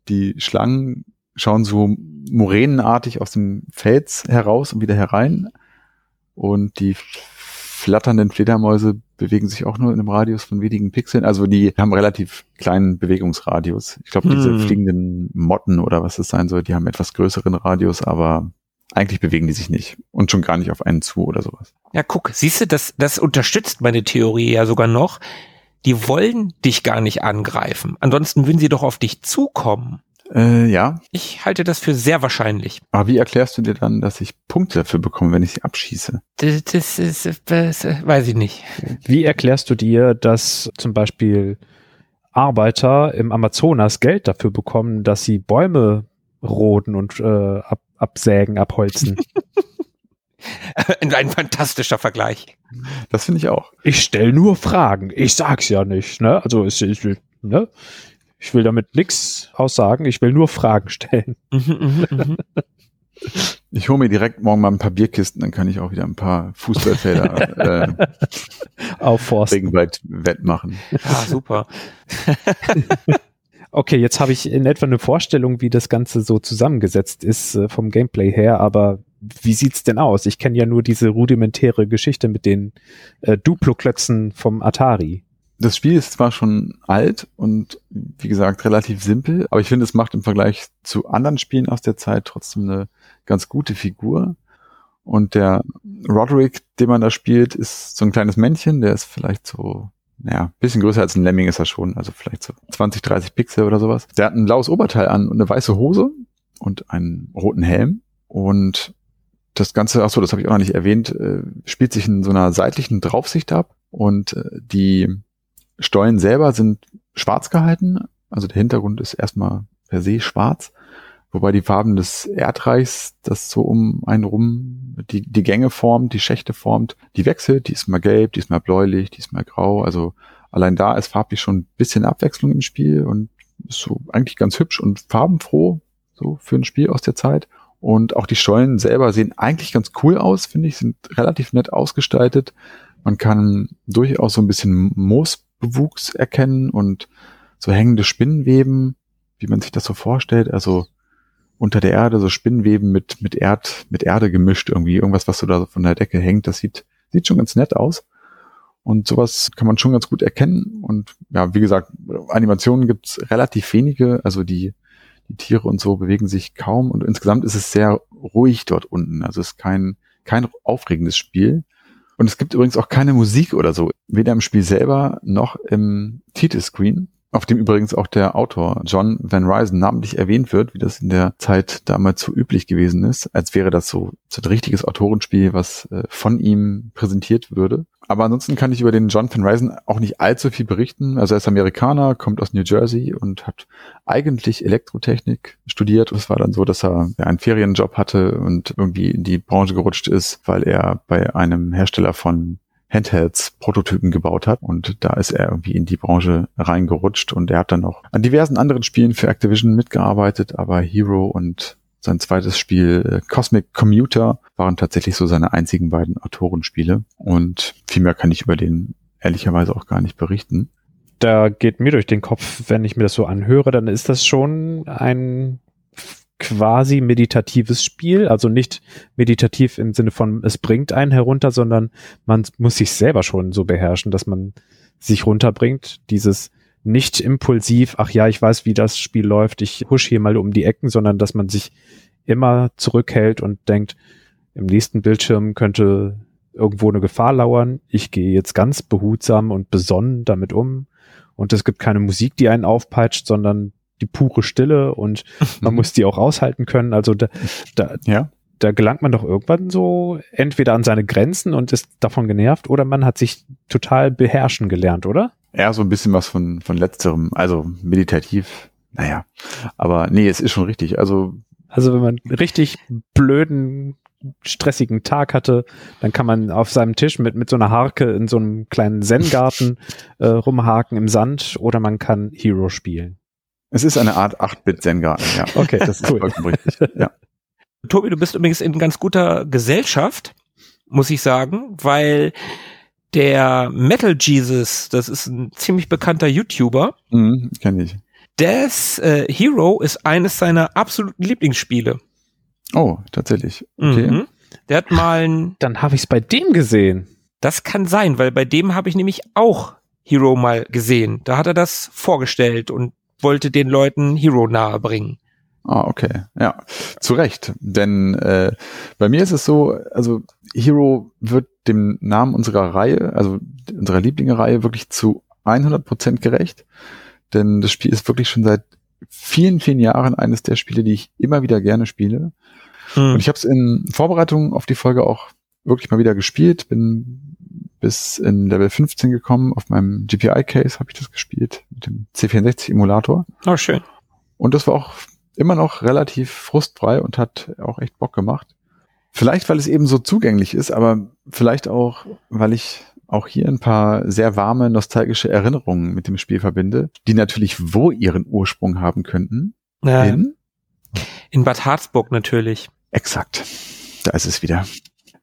Die Schlangen schauen so moränenartig aus dem Fels heraus und wieder herein. Und die flatternden Fledermäuse bewegen sich auch nur in einem Radius von wenigen Pixeln. Also die haben relativ kleinen Bewegungsradius. Ich glaube, diese Hm. fliegenden Motten oder was es sein soll, die haben etwas größeren Radius, aber eigentlich bewegen die sich nicht. Und schon gar nicht auf einen zu oder sowas. Ja, guck, siehst du, das, das unterstützt meine Theorie ja sogar noch. Die wollen dich gar nicht angreifen. Ansonsten würden sie doch auf dich zukommen. Äh, ja. Ich halte das für sehr wahrscheinlich. Aber wie erklärst du dir dann, dass ich Punkte dafür bekomme, wenn ich sie abschieße? Das, das, ist, das weiß ich nicht. Wie erklärst du dir, dass zum Beispiel Arbeiter im Amazonas Geld dafür bekommen, dass sie Bäume roden und äh, ab, absägen, abholzen? Ein fantastischer Vergleich. Das finde ich auch. ich stell nur Fragen. Ich sag's ja nicht, ne? Also es ist, ne? Ich will damit nichts aussagen, ich will nur Fragen stellen. Mhm, mhm, mhm. Ich hole mir direkt morgen mal ein paar Bierkisten, dann kann ich auch wieder ein paar Fußballfelder äh, Aufforsten. Regenwald wettmachen. Ja, super. Okay, jetzt habe ich in etwa eine Vorstellung, wie das Ganze so zusammengesetzt ist äh, vom Gameplay her, aber wie sieht's denn aus? Ich kenne ja nur diese rudimentäre Geschichte mit den äh, Duplo-Klötzen vom Atari. Das Spiel ist zwar schon alt und wie gesagt relativ simpel, aber ich finde, es macht im Vergleich zu anderen Spielen aus der Zeit trotzdem eine ganz gute Figur. Und der Roderick, den man da spielt, ist so ein kleines Männchen, der ist vielleicht so naja, bisschen größer als ein Lemming ist er schon, also vielleicht so 20, 30 Pixel oder sowas. Der hat ein blaues Oberteil an und eine weiße Hose und einen roten Helm und das Ganze, ach so, das habe ich auch noch nicht erwähnt, äh, spielt sich in so einer seitlichen Draufsicht ab und äh, die Stollen selber sind schwarz gehalten, also der Hintergrund ist erstmal per se schwarz, wobei die Farben des Erdreichs das so um einen rum die, die Gänge formt, die Schächte formt, die wechselt, die ist mal gelb, die ist mal bläulich, die ist mal grau, also allein da ist farblich schon ein bisschen Abwechslung im Spiel und ist so eigentlich ganz hübsch und farbenfroh, so für ein Spiel aus der Zeit. Und auch die Stollen selber sehen eigentlich ganz cool aus, finde ich, sind relativ nett ausgestaltet. Man kann durchaus so ein bisschen Moosbewuchs erkennen und so hängende Spinnenweben, wie man sich das so vorstellt. Also unter der Erde so Spinnenweben mit, mit Erd, mit Erde gemischt irgendwie. Irgendwas, was so da von der Decke hängt. Das sieht, sieht schon ganz nett aus. Und sowas kann man schon ganz gut erkennen. Und ja, wie gesagt, Animationen gibt's relativ wenige. Also die, die Tiere und so bewegen sich kaum und insgesamt ist es sehr ruhig dort unten. Also es ist kein, kein aufregendes Spiel. Und es gibt übrigens auch keine Musik oder so, weder im Spiel selber noch im Titelscreen, auf dem übrigens auch der Autor John Van Ryzen namentlich erwähnt wird, wie das in der Zeit damals so üblich gewesen ist, als wäre das so, so ein richtiges Autorenspiel, was äh, von ihm präsentiert würde. Aber ansonsten kann ich über den John Van Ryzen auch nicht allzu viel berichten. Also er ist Amerikaner, kommt aus New Jersey und hat eigentlich Elektrotechnik studiert. Und es war dann so, dass er einen Ferienjob hatte und irgendwie in die Branche gerutscht ist, weil er bei einem Hersteller von Handhelds Prototypen gebaut hat. Und da ist er irgendwie in die Branche reingerutscht. Und er hat dann noch an diversen anderen Spielen für Activision mitgearbeitet, aber Hero und sein zweites Spiel äh, Cosmic Commuter waren tatsächlich so seine einzigen beiden Autorenspiele. Und viel mehr kann ich über den ehrlicherweise auch gar nicht berichten. Da geht mir durch den Kopf, wenn ich mir das so anhöre, dann ist das schon ein quasi meditatives Spiel, also nicht meditativ im Sinne von es bringt einen herunter, sondern man muss sich selber schon so beherrschen, dass man sich runterbringt, dieses nicht impulsiv, ach ja, ich weiß, wie das Spiel läuft, ich husch hier mal um die Ecken, sondern dass man sich immer zurückhält und denkt, im nächsten Bildschirm könnte irgendwo eine Gefahr lauern. Ich gehe jetzt ganz behutsam und besonnen damit um. Und es gibt keine Musik, die einen aufpeitscht, sondern die pure Stille und man muss die auch aushalten können. Also da, da, Ja. da gelangt man doch irgendwann so entweder an seine Grenzen und ist davon genervt oder man hat sich total beherrschen gelernt, oder? Eher so ein bisschen was von, von letzterem, also meditativ, naja. Aber nee, es ist schon richtig. Also Also wenn man richtig blöden, stressigen Tag hatte, dann kann man auf seinem Tisch mit, mit so einer Harke in so einem kleinen Zen-Garten äh, rumhaken im Sand oder man kann Hero spielen. Es ist eine Art 8-Bit-Zen-Garten, ja. Okay, das ist cool. Vollkommen richtig. Ja. Tobi, du bist übrigens in ganz guter Gesellschaft, muss ich sagen, weil der Metal Jesus, das ist ein ziemlich bekannter YouTuber, Mhm, Kenne ich. des äh, Hero ist eines seiner absoluten Lieblingsspiele. Oh, tatsächlich. Okay. Mhm. Der hat mal ein, Dann habe ich es bei dem gesehen. das kann sein, weil bei dem habe ich nämlich auch Hero mal gesehen. Da hat er das vorgestellt und wollte den Leuten Hero nahebringen. Ah, okay. Ja, zu Recht. Denn äh, bei mir ist es so, also Hero wird dem Namen unserer Reihe, also unserer Lieblinge-Reihe, wirklich zu 100 Prozent gerecht. Denn das Spiel ist wirklich schon seit vielen, vielen Jahren eines der Spiele, die ich immer wieder gerne spiele. Hm. Und ich habe es in Vorbereitung auf die Folge auch wirklich mal wieder gespielt, bin bis in Level 15 gekommen. Auf meinem GPI-Case habe ich das gespielt, mit dem C64-Emulator. Oh, schön. Und das war auch immer noch relativ frustfrei und hat auch echt Bock gemacht. Vielleicht, weil es eben so zugänglich ist, aber vielleicht auch, weil ich auch hier ein paar sehr warme, nostalgische Erinnerungen mit dem Spiel verbinde, die natürlich wo ihren Ursprung haben könnten. Ja. In? In Bad Harzburg natürlich. Exakt. Da ist es wieder.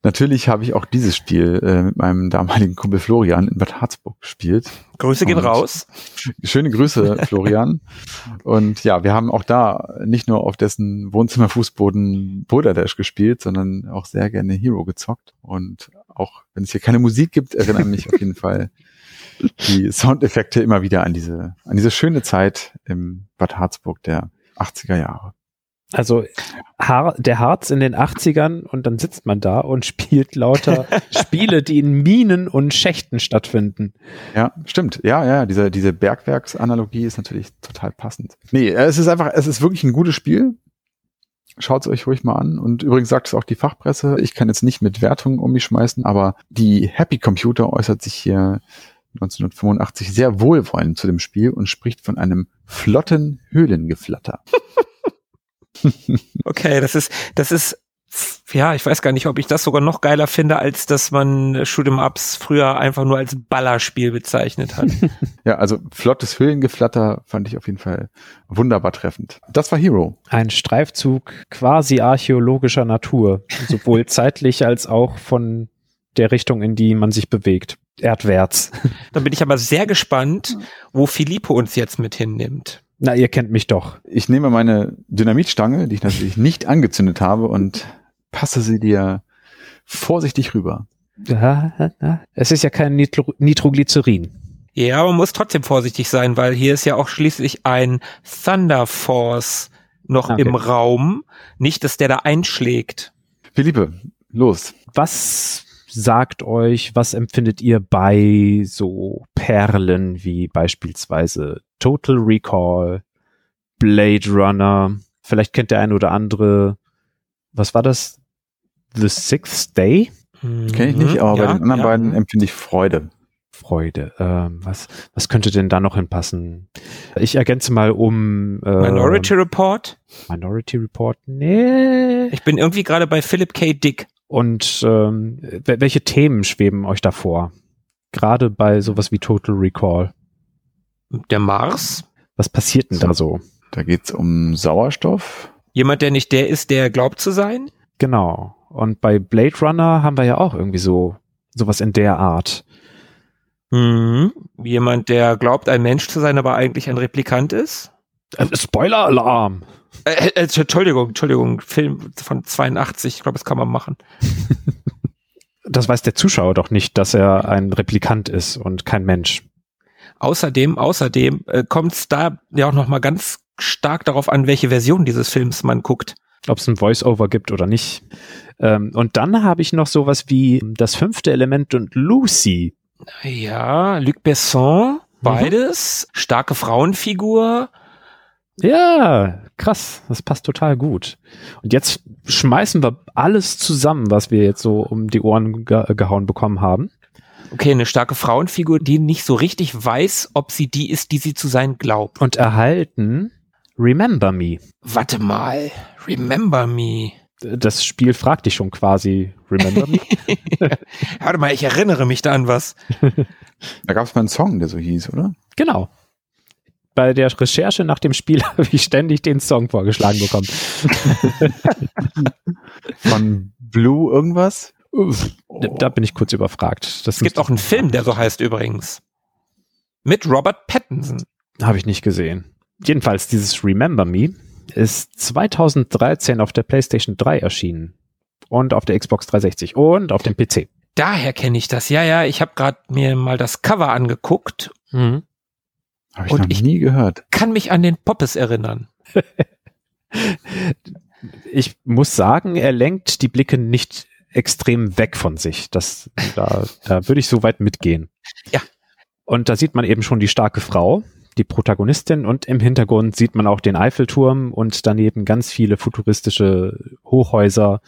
Natürlich habe ich auch dieses Spiel äh, mit meinem damaligen Kumpel Florian in Bad Harzburg gespielt. Grüße gehen Und- raus. Schöne Grüße, Florian. Und ja, wir haben auch da nicht nur auf dessen Wohnzimmerfußboden Boulder Dash gespielt, sondern auch sehr gerne Hero gezockt. Und auch wenn es hier keine Musik gibt, erinnern mich auf jeden Fall die Soundeffekte immer wieder an diese, an diese schöne Zeit im Bad Harzburg der 80er Jahre. Also Har der Harz in den 80ern und dann sitzt man da und spielt lauter Spiele, die in Minen und Schächten stattfinden. Ja, stimmt. Ja, ja, diese, diese Bergwerksanalogie ist natürlich total passend. Nee, es ist einfach, es ist wirklich ein gutes Spiel. Schaut es euch ruhig mal an. Und übrigens sagt es auch die Fachpresse. Ich kann jetzt nicht mit Wertungen um mich schmeißen, aber die Happy Computer äußert sich hier 1985 sehr wohlwollend zu dem Spiel und spricht von einem flotten Höhlengeflatter. Okay, das ist, das ist, ja, ich weiß gar nicht, ob ich das sogar noch geiler finde, als dass man Shoot'em Ups früher einfach nur als Ballerspiel bezeichnet hat. Ja, also flottes Höhlengeflatter fand ich auf jeden Fall wunderbar treffend. Das war Hero. Ein Streifzug quasi archäologischer Natur, sowohl zeitlich als auch von der Richtung, in die man sich bewegt. Erdwärts. Dann bin ich aber sehr gespannt, wo Filippo uns jetzt mit hinnimmt. Na, ihr kennt mich doch. Ich nehme meine Dynamitstange, die ich natürlich nicht angezündet habe, und passe sie dir vorsichtig rüber. Es ist ja kein Nitro Nitroglycerin. Ja, man muss trotzdem vorsichtig sein, weil hier ist ja auch schließlich ein Thunder Force noch Okay. im Raum. Nicht, dass der da einschlägt. Philippe, los. Was sagt euch, was empfindet ihr bei so Perlen wie beispielsweise Total Recall, Blade Runner, vielleicht kennt der eine oder andere, was war das? The Sixth Day? Kenne ich nicht, aber bei den anderen beiden empfinde ich Freude. Freude. Ähm, was, was könnte denn da noch hinpassen? Ich ergänze mal um äh, Minority Report. Minority Report. Nee. Ich bin irgendwie gerade bei Philip K. Dick. Und ähm, wel- welche Themen schweben euch davor? Gerade bei sowas wie Total Recall. Der Mars. Was passiert denn da so? Da geht's um Sauerstoff. Jemand, der nicht der ist, der glaubt zu sein. Genau. Und bei Blade Runner haben wir ja auch irgendwie so sowas in der Art. Mhm. Jemand, der glaubt, ein Mensch zu sein, aber eigentlich ein Replikant ist. Äh, Spoiler-Alarm! Äh, äh, Entschuldigung, Entschuldigung, Film von 82, ich glaube, das kann man machen. Das weiß der Zuschauer doch nicht, dass er ein Replikant ist und kein Mensch. Außerdem, außerdem äh, kommt es da ja auch noch mal ganz stark darauf an, welche Version dieses Films man guckt. Ob es ein Voice-Over gibt oder nicht. Ähm, und dann habe ich noch sowas wie das fünfte Element und Lucy. Ja, Luc Besson, beides, starke Frauenfigur. Ja, krass. Das passt total gut. Und jetzt schmeißen wir alles zusammen, was wir jetzt so um die Ohren ge gehauen bekommen haben. Okay, eine starke Frauenfigur, die nicht so richtig weiß, ob sie die ist, die sie zu sein glaubt. Und erhalten Remember Me. Warte mal, Remember Me. Das Spiel fragt dich schon quasi, Remember Me? Warte mal, ich erinnere mich da an was. Da gab's mal einen Song, der so hieß, oder? genau. Bei der Recherche nach dem Spiel habe ich ständig den Song vorgeschlagen bekommen. Von Blue irgendwas? Da bin ich kurz überfragt. Das Es gibt auch einen Film, der so heißt übrigens. Mit Robert Pattinson. Habe ich nicht gesehen. Jedenfalls, dieses Remember Me ist 2013 auf der PlayStation 3 erschienen. Und auf der Xbox 360 und auf dem PC. Daher kenne ich das. Ja, ja, ich habe gerade mir mal das Cover angeguckt. Habe ich Und noch ich- nie gehört. Kann mich an den Poppes erinnern. Ich muss sagen, er lenkt die Blicke nicht extrem weg von sich. Das, da, da würde ich so weit mitgehen. Ja. Und da sieht man eben schon die starke Frau, die Protagonistin, und im Hintergrund sieht man auch den Eiffelturm und daneben ganz viele futuristische Hochhäuser.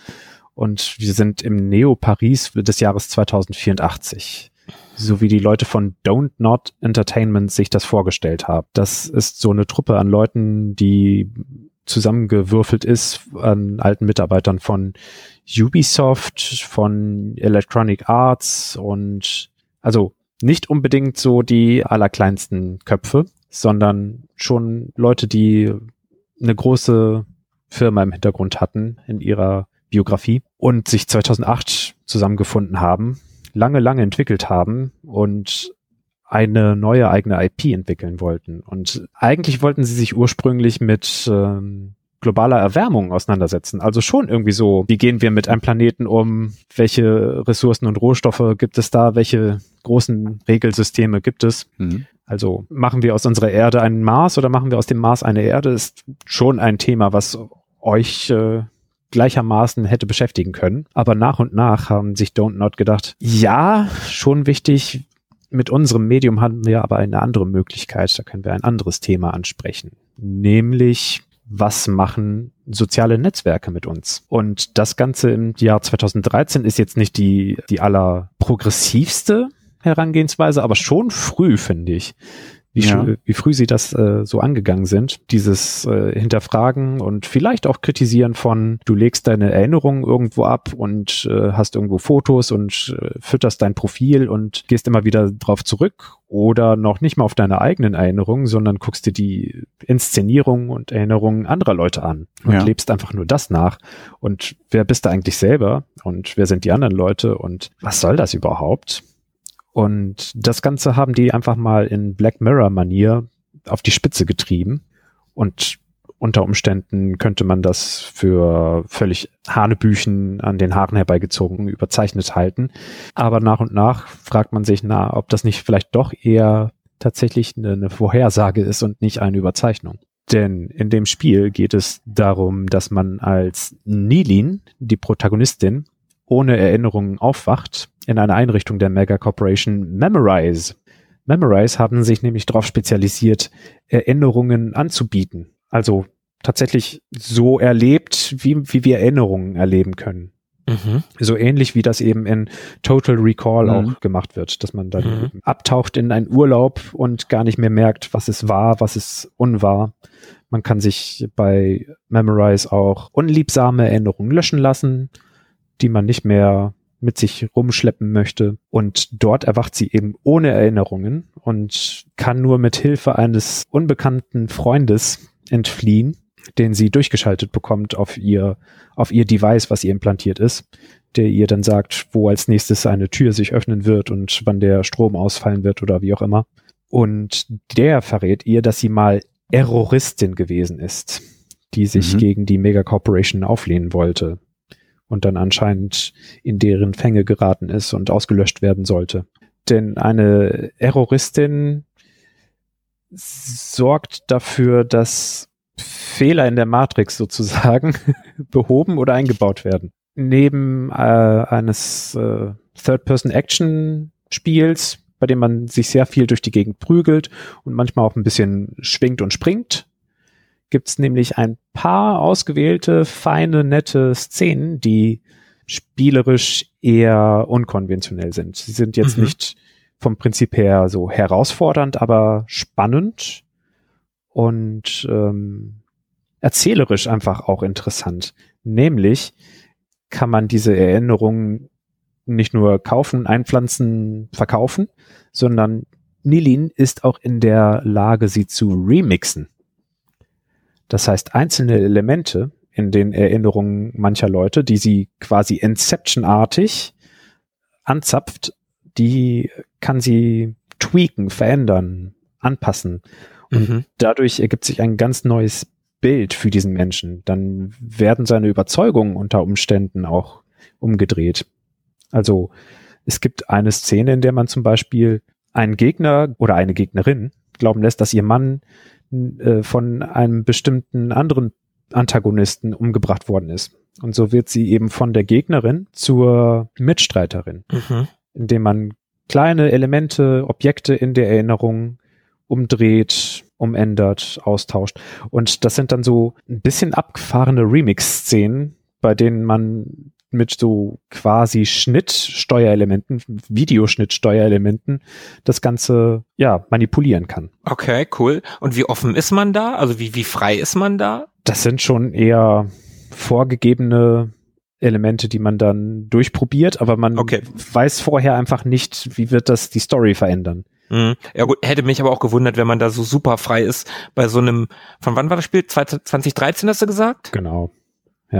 Und wir sind im Neo-Paris des Jahres 2084. So wie die Leute von Don't Not Entertainment sich das vorgestellt haben. Das ist so eine Truppe an Leuten, die zusammengewürfelt ist an alten Mitarbeitern von Ubisoft, von Electronic Arts und Also nicht unbedingt so die allerkleinsten Köpfe, sondern schon Leute, die eine große Firma im Hintergrund hatten in ihrer Biografie und sich 2008 zusammengefunden haben, lange, lange entwickelt haben und eine neue eigene IP entwickeln wollten. Und eigentlich wollten sie sich ursprünglich mit ähm, globaler Erwärmung auseinandersetzen. Also schon irgendwie so, wie gehen wir mit einem Planeten um? Welche Ressourcen und Rohstoffe gibt es da? Welche großen Regelsysteme gibt es? Mhm. Also machen wir aus unserer Erde einen Mars oder machen wir aus dem Mars eine Erde? Ist schon ein Thema, was euch äh, gleichermaßen hätte beschäftigen können. Aber nach und nach haben sich Don't Not gedacht, ja, schon wichtig. Mit unserem Medium haben wir aber eine andere Möglichkeit. Da können wir ein anderes Thema ansprechen. Nämlich, was machen soziale Netzwerke mit uns? Und das Ganze im Jahr 2013 ist jetzt nicht die, die allerprogressivste Herangehensweise, aber schon früh, finde ich wie, ja. wie früh sie das äh, so angegangen sind. Dieses äh, Hinterfragen und vielleicht auch Kritisieren von, du legst deine Erinnerungen irgendwo ab und äh, hast irgendwo Fotos und äh, fütterst dein Profil und gehst immer wieder drauf zurück oder noch nicht mal auf deine eigenen Erinnerungen, sondern guckst dir die Inszenierungen und Erinnerungen anderer Leute an und ja. lebst einfach nur das nach. Und wer bist du eigentlich selber und wer sind die anderen Leute und was soll das überhaupt? Und das Ganze haben die einfach mal in Black Mirror-Manier auf die Spitze getrieben. Und unter Umständen könnte man das für völlig Hanebüchen an den Haaren herbeigezogen überzeichnet halten. Aber nach und nach fragt man sich, na, ob das nicht vielleicht doch eher tatsächlich eine, Vorhersage ist und nicht eine Überzeichnung. Denn in dem Spiel geht es darum, dass man als Nilin, die Protagonistin, ohne Erinnerungen aufwacht in einer Einrichtung der Mega Corporation Memorize. Memorize haben sich nämlich darauf spezialisiert, Erinnerungen anzubieten. Also tatsächlich so erlebt, wie, wie wir Erinnerungen erleben können. Mhm. So ähnlich wie das eben in Total Recall mhm. auch gemacht wird, dass man dann mhm. abtaucht in einen Urlaub und gar nicht mehr merkt, was es war, was es unwahr. Man kann sich bei Memorize auch unliebsame Erinnerungen löschen lassen die man nicht mehr mit sich rumschleppen möchte. Und dort erwacht sie eben ohne Erinnerungen und kann nur mit Hilfe eines unbekannten Freundes entfliehen, den sie durchgeschaltet bekommt auf ihr, auf ihr Device, was ihr implantiert ist, der ihr dann sagt, wo als nächstes eine Tür sich öffnen wird und wann der Strom ausfallen wird oder wie auch immer. Und der verrät ihr, dass sie mal Erroristin gewesen ist, die sich mhm. gegen die Mega Corporation auflehnen wollte und dann anscheinend in deren Fänge geraten ist und ausgelöscht werden sollte. Denn eine Erroristin sorgt dafür, dass Fehler in der Matrix sozusagen behoben oder eingebaut werden. Neben äh, eines äh, Third-Person-Action-Spiels, bei dem man sich sehr viel durch die Gegend prügelt und manchmal auch ein bisschen schwingt und springt, gibt es nämlich ein paar ausgewählte, feine, nette Szenen, die spielerisch eher unkonventionell sind. Sie sind jetzt mhm. nicht vom Prinzip her so herausfordernd, aber spannend und ähm, erzählerisch einfach auch interessant. Nämlich kann man diese Erinnerungen nicht nur kaufen, einpflanzen, verkaufen, sondern Nilin ist auch in der Lage, sie zu remixen. Das heißt, einzelne Elemente in den Erinnerungen mancher Leute, die sie quasi Inception-artig anzapft, die kann sie tweaken, verändern, anpassen. Und mhm. dadurch ergibt sich ein ganz neues Bild für diesen Menschen. Dann werden seine Überzeugungen unter Umständen auch umgedreht. Also es gibt eine Szene, in der man zum Beispiel einen Gegner oder eine Gegnerin glauben lässt, dass ihr Mann äh, von einem bestimmten anderen Antagonisten umgebracht worden ist. Und so wird sie eben von der Gegnerin zur Mitstreiterin, mhm. indem man kleine Elemente, Objekte in der Erinnerung umdreht, umändert, austauscht. Und das sind dann so ein bisschen abgefahrene Remix-Szenen, bei denen man mit so quasi Schnittsteuerelementen, Videoschnittsteuerelementen das Ganze ja manipulieren kann. Okay, cool. Und wie offen ist man da? Also wie, wie frei ist man da? Das sind schon eher vorgegebene Elemente, die man dann durchprobiert, aber man Okay. weiß vorher einfach nicht, wie wird das die Story verändern. Mhm. Ja gut, hätte mich aber auch gewundert, wenn man da so super frei ist bei so einem, von wann war das Spiel? 2013 hast du gesagt? Genau.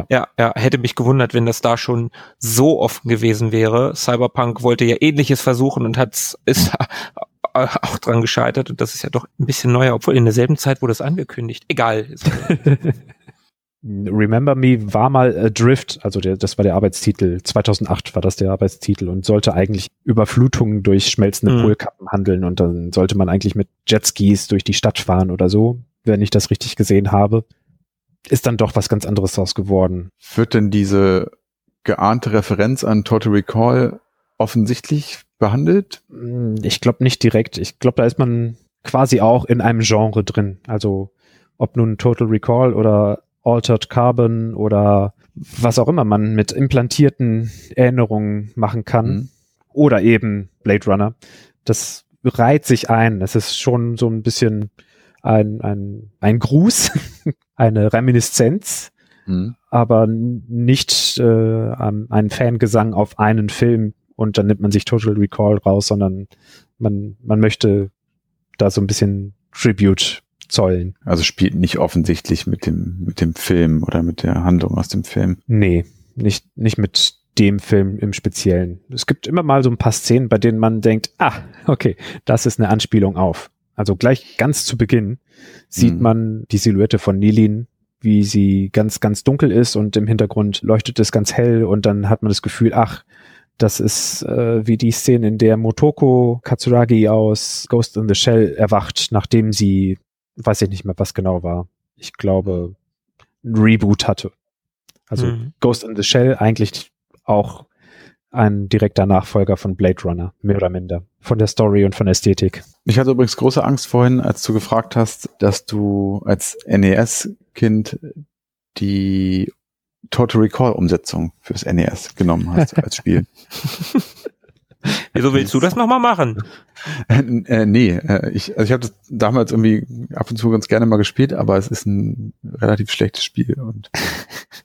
Ja, ja, hätte mich gewundert, wenn das da schon so offen gewesen wäre. Cyberpunk wollte ja ähnliches versuchen und hat's, ist auch dran gescheitert und das ist ja doch ein bisschen neuer, obwohl in derselben Zeit wurde es angekündigt. Egal. Remember Me war mal Adrift, also der, das war der Arbeitstitel. 2008 war das der Arbeitstitel und sollte eigentlich Überflutungen durch schmelzende Mhm. Polkappen handeln und dann sollte man eigentlich mit Jetskis durch die Stadt fahren oder so, wenn ich das richtig gesehen habe. Ist dann doch was ganz anderes draus geworden. Wird denn diese geahnte Referenz an Total Recall offensichtlich behandelt? Hm, Ich glaube nicht direkt. Ich glaube, da ist man quasi auch in einem Genre drin. Also ob nun Total Recall oder Altered Carbon oder was auch immer man mit implantierten Erinnerungen machen kann. Mhm. Oder eben Blade Runner. Das reiht sich ein. Es ist schon so ein bisschen ein, ein, ein Gruß, eine Reminiszenz, Mhm. aber nicht äh, ein ein Fangesang auf einen Film und dann nimmt man sich Total Recall raus, sondern man, man möchte da so ein bisschen Tribute zollen. Also spielt nicht offensichtlich mit dem, mit dem Film oder mit der Handlung aus dem Film. Nee, nicht, nicht mit dem Film im Speziellen. Es gibt immer mal so ein paar Szenen, bei denen man denkt, ah, okay, das ist eine Anspielung auf. Also gleich ganz zu Beginn sieht Mhm. man die Silhouette von Nilin, wie sie ganz, ganz dunkel ist und im Hintergrund leuchtet es ganz hell und dann hat man das Gefühl, ach, das ist äh, wie die Szene, in der Motoko Katsuragi aus Ghost in the Shell erwacht, nachdem sie, weiß ich nicht mehr, was genau war. Ich glaube, ein Reboot hatte. Also Mhm. Ghost in the Shell eigentlich auch ein direkter Nachfolger von Blade Runner, mehr oder minder. Von der Story und von der Ästhetik. Ich hatte übrigens große Angst vorhin, als du gefragt hast, dass du als NES-Kind die Total Recall Umsetzung fürs NES genommen hast als Spiel. Wieso willst du das nochmal machen? äh, äh, nee, äh, ich, also ich habe das damals irgendwie ab und zu ganz gerne mal gespielt, aber es ist ein relativ schlechtes Spiel und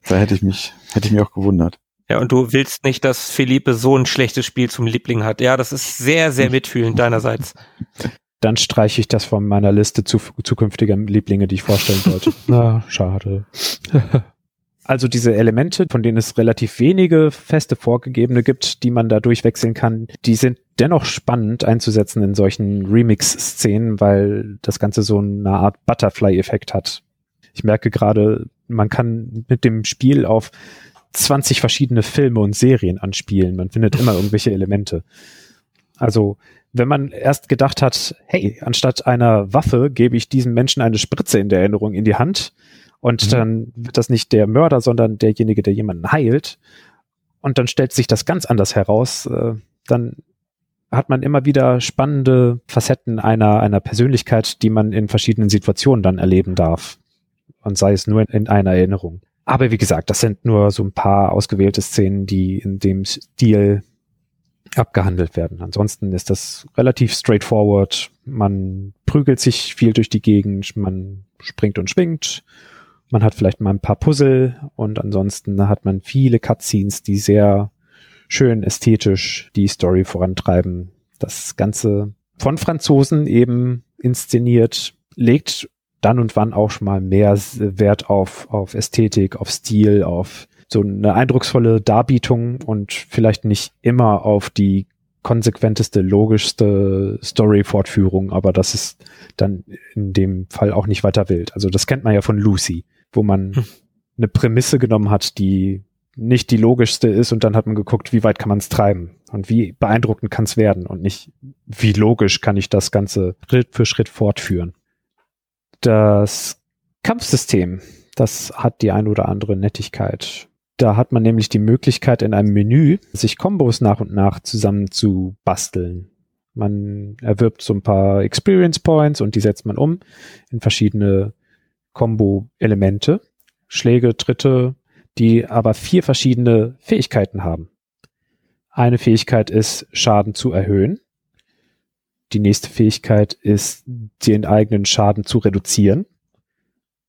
da hätte ich mich, hätte ich mich auch gewundert. Ja, und du willst nicht, dass Philippe so ein schlechtes Spiel zum Liebling hat. Ja, das ist sehr, sehr mitfühlend deinerseits. Dann streiche ich das von meiner Liste zu, zukünftiger Lieblinge, die ich vorstellen wollte. Na, schade. Also diese Elemente, von denen es relativ wenige feste vorgegebene gibt, die man da durchwechseln kann, die sind dennoch spannend einzusetzen in solchen Remix-Szenen, weil das Ganze so eine Art Butterfly-Effekt hat. Ich merke gerade, man kann mit dem Spiel auf 20 verschiedene Filme und Serien anspielen. Man findet immer irgendwelche Elemente. Also, wenn man erst gedacht hat, hey, anstatt einer Waffe gebe ich diesem Menschen eine Spritze in der Erinnerung in die Hand und Mhm. dann wird das nicht der Mörder, sondern derjenige, der jemanden heilt. Und dann stellt sich das ganz anders heraus. Äh, dann hat man immer wieder spannende Facetten einer, einer Persönlichkeit, die man in verschiedenen Situationen dann erleben darf. Und sei es nur in, in einer Erinnerung. Aber wie gesagt, das sind nur so ein paar ausgewählte Szenen, die in dem Stil abgehandelt werden. Ansonsten ist das relativ straightforward. Man prügelt sich viel durch die Gegend, man springt und schwingt, man hat vielleicht mal ein paar Puzzle und ansonsten hat man viele Cutscenes, die sehr schön ästhetisch die Story vorantreiben. Das Ganze von Franzosen eben inszeniert, legt dann und wann auch schon mal mehr Wert auf, auf Ästhetik, auf Stil, auf so eine eindrucksvolle Darbietung und vielleicht nicht immer auf die konsequenteste, logischste Story-Fortführung, aber das ist dann in dem Fall auch nicht weiter wild. Also das kennt man ja von Lucy, wo man Hm. eine Prämisse genommen hat, die nicht die logischste ist und dann hat man geguckt, wie weit kann man es treiben und wie beeindruckend kann es werden und nicht, wie logisch kann ich das Ganze Schritt für Schritt fortführen. Das Kampfsystem, das hat die ein oder andere Nettigkeit. Da hat man nämlich die Möglichkeit, in einem Menü sich Kombos nach und nach zusammen zu basteln. Man erwirbt so ein paar Experience Points und die setzt man um in verschiedene Combo-Elemente, Schläge, Tritte, die aber vier verschiedene Fähigkeiten haben. Eine Fähigkeit ist, Schaden zu erhöhen. Die nächste Fähigkeit ist, den eigenen Schaden zu reduzieren,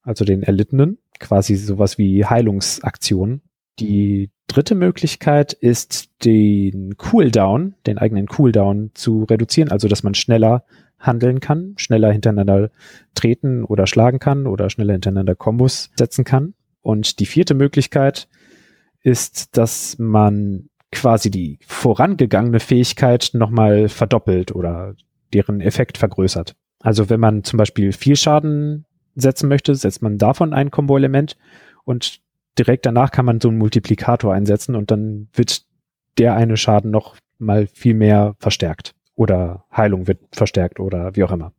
also den erlittenen, quasi sowas wie Heilungsaktionen. Die dritte Möglichkeit ist, den Cooldown, den eigenen Cooldown zu reduzieren, also dass man schneller handeln kann, schneller hintereinander treten oder schlagen kann oder schneller hintereinander Kombos setzen kann. Und die vierte Möglichkeit ist, dass man quasi die vorangegangene Fähigkeit nochmal verdoppelt oder deren Effekt vergrößert. Also wenn man zum Beispiel viel Schaden setzen möchte, setzt man davon ein Combo-Element und direkt danach kann man so einen Multiplikator einsetzen und dann wird der eine Schaden noch mal viel mehr verstärkt oder Heilung wird verstärkt oder wie auch immer.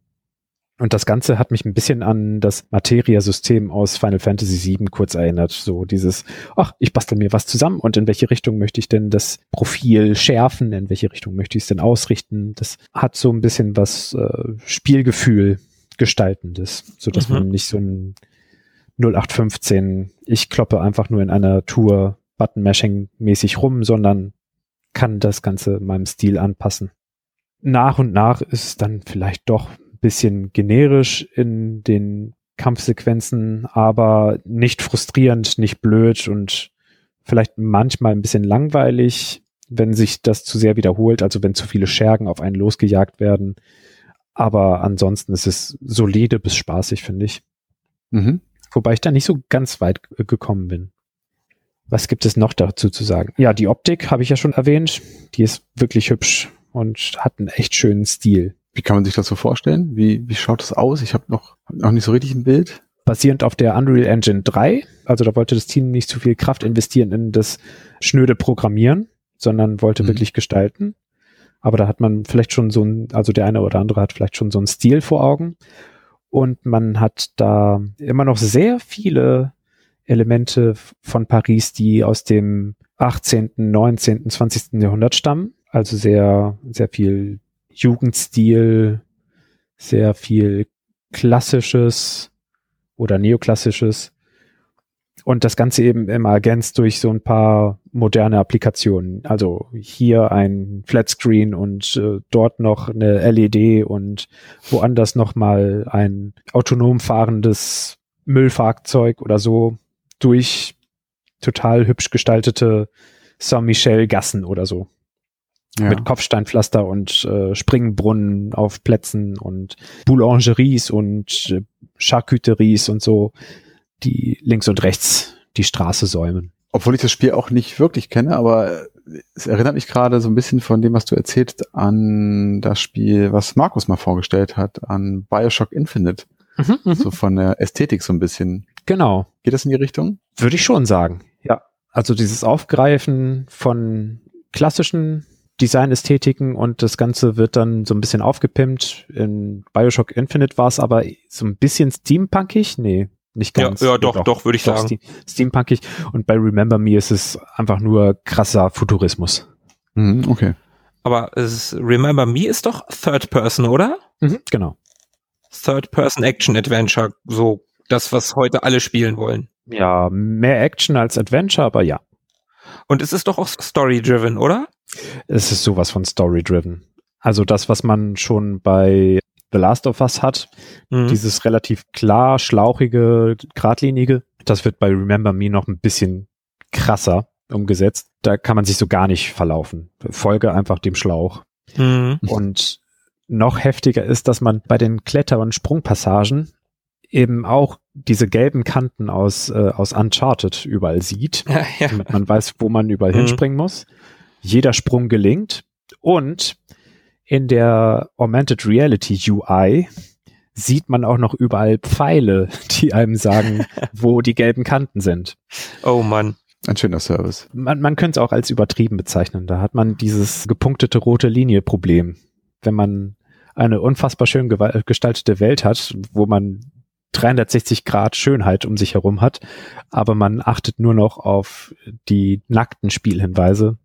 Und das Ganze hat mich ein bisschen an das Materia-System aus Final Fantasy VII kurz erinnert. So dieses, ach, ich bastel mir was zusammen und in welche Richtung möchte ich denn das Profil schärfen? In welche Richtung möchte ich es denn ausrichten? Das hat so ein bisschen was äh, Spielgefühl gestaltendes, so dass mhm. man nicht so ein 0815, ich kloppe einfach nur in einer Tour Button-Mashing mäßig rum, sondern kann das Ganze meinem Stil anpassen. Nach und nach ist es dann vielleicht doch bisschen generisch in den Kampfsequenzen, aber nicht frustrierend, nicht blöd und vielleicht manchmal ein bisschen langweilig, wenn sich das zu sehr wiederholt, also wenn zu viele Schergen auf einen losgejagt werden. Aber ansonsten ist es solide bis spaßig, finde ich. Mhm. Wobei ich da nicht so ganz weit gekommen bin. Was gibt es noch dazu zu sagen? Ja, die Optik habe ich ja schon erwähnt. Die ist wirklich hübsch und hat einen echt schönen Stil. Wie kann man sich das so vorstellen? Wie, wie schaut das aus? Ich habe noch, noch nicht so richtig ein Bild. Basierend auf der Unreal Engine 3. Also da wollte das Team nicht zu viel Kraft investieren in das schnöde Programmieren, sondern wollte mhm. wirklich gestalten. Aber da hat man vielleicht schon so ein, also der eine oder andere hat vielleicht schon so einen Stil vor Augen. Und man hat da immer noch sehr viele Elemente von Paris, die aus dem 18., 19., 20. Jahrhundert stammen. Also sehr, sehr viel Jugendstil, sehr viel klassisches oder neoklassisches und das Ganze eben immer ergänzt durch so ein paar moderne Applikationen. Also hier ein Flatscreen und äh, dort noch eine LED und woanders noch mal ein autonom fahrendes Müllfahrzeug oder so durch total hübsch gestaltete Saint-Michel-Gassen oder so. Ja. Mit Kopfsteinpflaster und äh, Springbrunnen auf Plätzen und Boulangeries und äh, Charcuteries und so die links und rechts die Straße säumen. Obwohl ich das Spiel auch nicht wirklich kenne, aber es erinnert mich gerade so ein bisschen von dem, was du erzählst, an das Spiel, was Markus mal vorgestellt hat, an Bioshock Infinite. Mhm, mhm. so von der Ästhetik so ein bisschen. Genau. Geht das in die Richtung? Würde ich schon sagen. Ja. Also dieses Aufgreifen von klassischen Designästhetiken und das Ganze wird dann so ein bisschen aufgepimpt. In Bioshock Infinite war es aber so ein bisschen steampunkig. Nee, nicht ganz. Ja, ja doch, doch, doch würde ich doch sagen. Steampunkig. Und bei Remember Me ist es einfach nur krasser Futurismus. Mhm, okay. Aber es, Remember Me ist doch Third Person, oder? Mhm, genau. Third Person Action Adventure, so das, was heute alle spielen wollen. Ja, mehr Action als Adventure, aber ja. Und es ist doch auch Story-driven, oder? Es ist sowas von Story-driven. Also das, was man schon bei The Last of Us hat. Mhm. Dieses relativ klar, schlauchige, geradlinige. Das wird bei Remember Me noch ein bisschen krasser umgesetzt. Da kann man sich so gar nicht verlaufen. Folge einfach dem Schlauch. Mhm. Und noch heftiger ist, dass man bei den Kletter- und Sprungpassagen eben auch diese gelben Kanten aus, äh, aus Uncharted überall sieht, ja, ja. damit man weiß, wo man überall mhm. hinspringen muss. Jeder Sprung gelingt und in der Augmented Reality UI sieht man auch noch überall Pfeile, die einem sagen, wo die gelben Kanten sind. Oh Mann. Ein schöner Service. Man, man könnte es auch als übertrieben bezeichnen. Da hat man dieses gepunktete rote Linie-Problem. Wenn man eine unfassbar schön gestaltete Welt hat, wo man 360 Grad Schönheit um sich herum hat, aber man achtet nur noch auf die nackten Spielhinweise,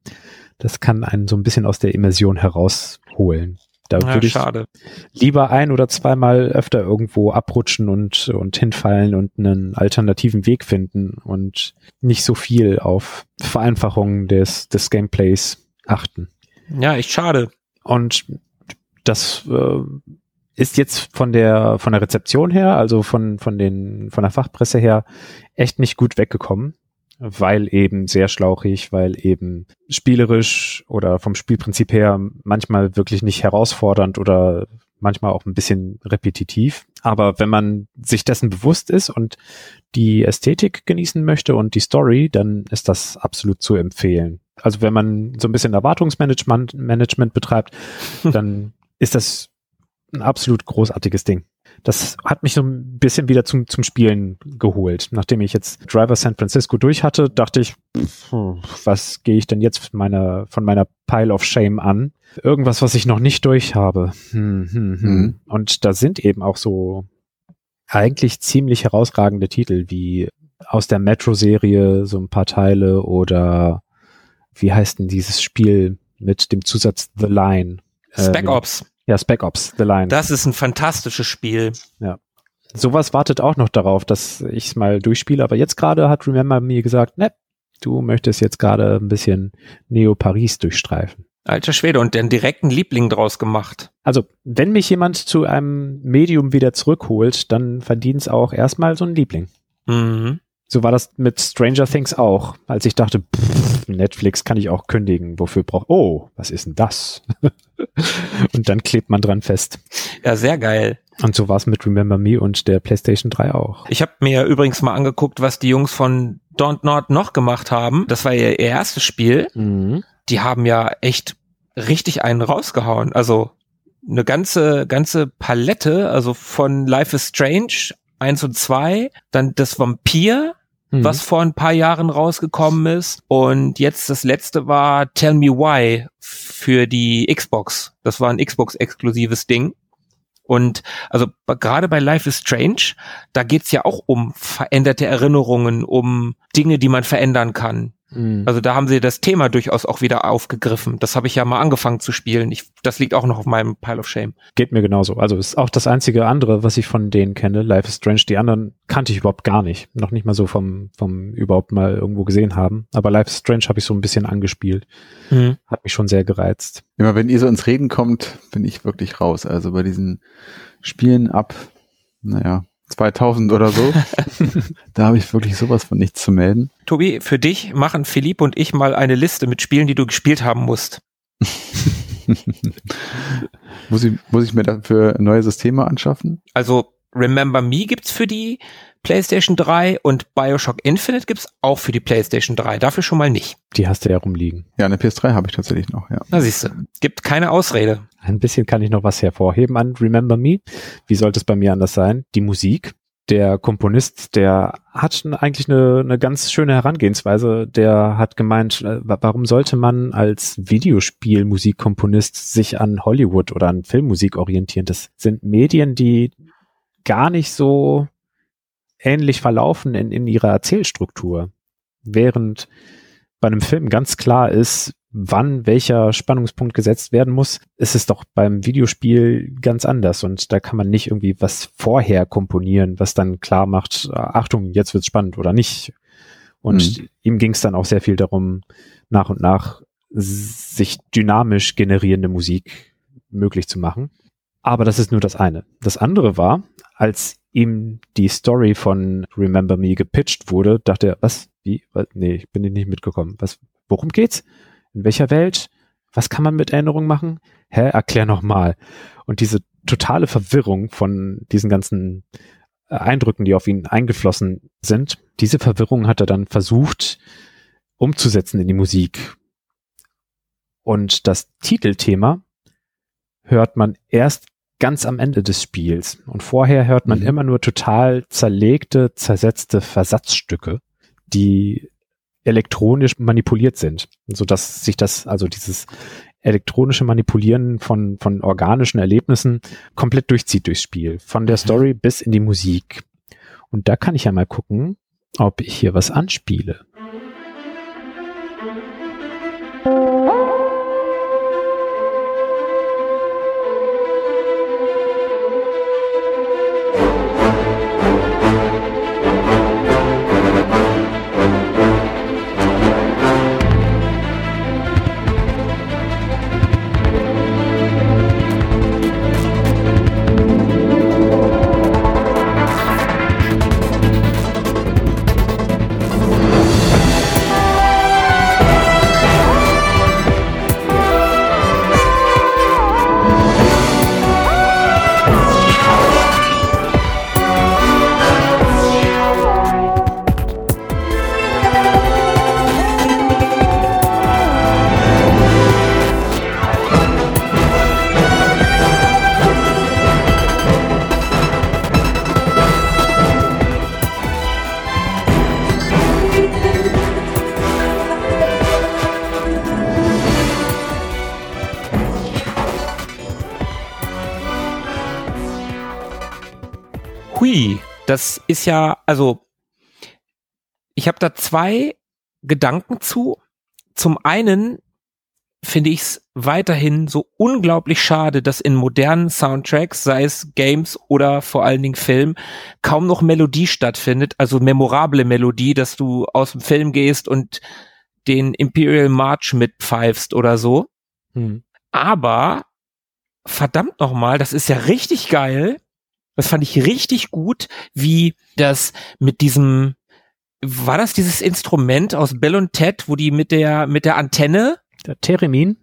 das kann einen so ein bisschen aus der Immersion herausholen. Da ja, würde ich schade. lieber ein oder zweimal öfter irgendwo abrutschen und, und hinfallen und einen alternativen Weg finden und nicht so viel auf Vereinfachungen des, des Gameplays achten. Ja, echt schade. Und das äh, ist jetzt von der von der Rezeption her, also von von den von der Fachpresse her echt nicht gut weggekommen. Weil eben sehr schlauchig, weil eben spielerisch oder vom Spielprinzip her manchmal wirklich nicht herausfordernd oder manchmal auch ein bisschen repetitiv. Aber wenn man sich dessen bewusst ist und die Ästhetik genießen möchte und die Story, dann ist das absolut zu empfehlen. Also wenn man so ein bisschen Erwartungsmanagement Management betreibt, dann ist das ein absolut großartiges Ding das hat mich so ein bisschen wieder zum, zum Spielen geholt. Nachdem ich jetzt Driver San Francisco durch hatte, dachte ich, pff, was gehe ich denn jetzt von meiner, von meiner Pile of Shame an? Irgendwas, was ich noch nicht durch habe. Hm, hm, hm. Mhm. Und da sind eben auch so eigentlich ziemlich herausragende Titel wie aus der Metro-Serie so ein paar Teile oder wie heißt denn dieses Spiel mit dem Zusatz The Line? Spec Ops. Ja, Spec Ops, The Line. Das ist ein fantastisches Spiel. Ja. Sowas wartet auch noch darauf, dass ich es mal durchspiele. Aber jetzt gerade hat Remember mir gesagt, ne, du möchtest jetzt gerade ein bisschen Neo Paris durchstreifen. Alter Schwede, und den direkten Liebling draus gemacht. Also, wenn mich jemand zu einem Medium wieder zurückholt, dann verdient es auch erstmal so ein Liebling. Mhm. So war das mit Stranger Things auch, als ich dachte, pff, Netflix kann ich auch kündigen. Wofür braucht, oh, was ist denn das? und dann klebt man dran fest. Ja, sehr geil. Und so war es mit Remember Me und der PlayStation 3 auch. Ich habe mir übrigens mal angeguckt, was die Jungs von Don't Not noch gemacht haben. Das war ihr erstes Spiel. Mhm. Die haben ja echt richtig einen rausgehauen. Also eine ganze, ganze Palette, also von Life is Strange 1 und 2, dann das Vampir, mhm. was vor ein paar Jahren rausgekommen ist. Und jetzt das letzte war Tell Me Why für die Xbox. Das war ein Xbox-exklusives Ding. Und also gerade bei Life is Strange, da geht's ja auch um veränderte Erinnerungen, um Dinge, die man verändern kann. Mhm. Also da haben sie das Thema durchaus auch wieder aufgegriffen. Das habe ich ja mal angefangen zu spielen. Ich, das liegt auch noch auf meinem Pile of Shame. Geht mir genauso. Also ist auch das einzige andere, was ich von denen kenne. Life is Strange. Die anderen kannte ich überhaupt gar nicht. Noch nicht mal so vom, vom überhaupt mal irgendwo gesehen haben. Aber Life is Strange habe ich so ein bisschen angespielt. Mhm. Hat mich schon sehr gereizt. Immer wenn ihr so ins Reden kommt, bin ich wirklich raus. Also bei diesen Spielen ab, naja, 2000 oder so. da habe ich wirklich sowas von nichts zu melden. Tobi, für dich machen Philipp und ich mal eine Liste mit Spielen, die du gespielt haben musst. muss, ich, muss ich mir dafür neue Systeme anschaffen? Also Remember Me gibt's für die PlayStation 3 und Bioshock Infinite gibt's auch für die PlayStation 3. Dafür schon mal nicht. Die hast du ja rumliegen. Ja, eine PS3 habe ich tatsächlich noch, ja. Na siehst du, gibt keine Ausrede. Ein bisschen kann ich noch was hervorheben an Remember Me. Wie sollte es bei mir anders sein? Die Musik. Der Komponist, der hat eigentlich eine, eine ganz schöne Herangehensweise. Der hat gemeint, äh, warum sollte man als Videospielmusikkomponist sich an Hollywood oder an Filmmusik orientieren? Das sind Medien, die gar nicht so ähnlich verlaufen in, in ihrer Erzählstruktur. Während bei einem Film ganz klar ist, wann welcher Spannungspunkt gesetzt werden muss, ist es doch beim Videospiel ganz anders und da kann man nicht irgendwie was vorher komponieren, was dann klar macht, Achtung, jetzt wird's spannend oder nicht. Und mhm. ihm ging es dann auch sehr viel darum, nach und nach sich dynamisch generierende Musik möglich zu machen. Aber das ist nur das eine. Das andere war, als ihm die Story von Remember Me gepitcht wurde, dachte er, was? Wie? Was? Nee, ich bin nicht mitgekommen. Was? Worum geht's? In welcher Welt? Was kann man mit Erinnerungen machen? Hä? Erklär nochmal. Und diese totale Verwirrung von diesen ganzen äh, Eindrücken, die auf ihn eingeflossen sind, diese Verwirrung hat er dann versucht umzusetzen in die Musik. Und das Titelthema hört man erst ganz am Ende des Spiels. Und vorher hört man mhm. immer nur total zerlegte, zersetzte Versatzstücke, die elektronisch manipuliert sind, so dass sich das, also dieses elektronische Manipulieren von, von organischen Erlebnissen komplett durchzieht durchs Spiel. Von der mhm. Story bis in die Musik. Und da kann ich ja mal gucken, ob ich hier was anspiele. Ist ja, also ich habe da zwei Gedanken zu. Zum einen finde ich es weiterhin so unglaublich schade, dass in modernen Soundtracks, sei es Games oder vor allen Dingen Film, kaum noch Melodie stattfindet, also memorable Melodie, dass du aus dem Film gehst und den Imperial March mitpfeifst oder so. Hm. Aber verdammt nochmal, das ist ja richtig geil. Das fand ich richtig gut, wie das mit diesem, war das dieses Instrument aus Bell und Ted, wo die mit der, mit der Antenne der Theremin.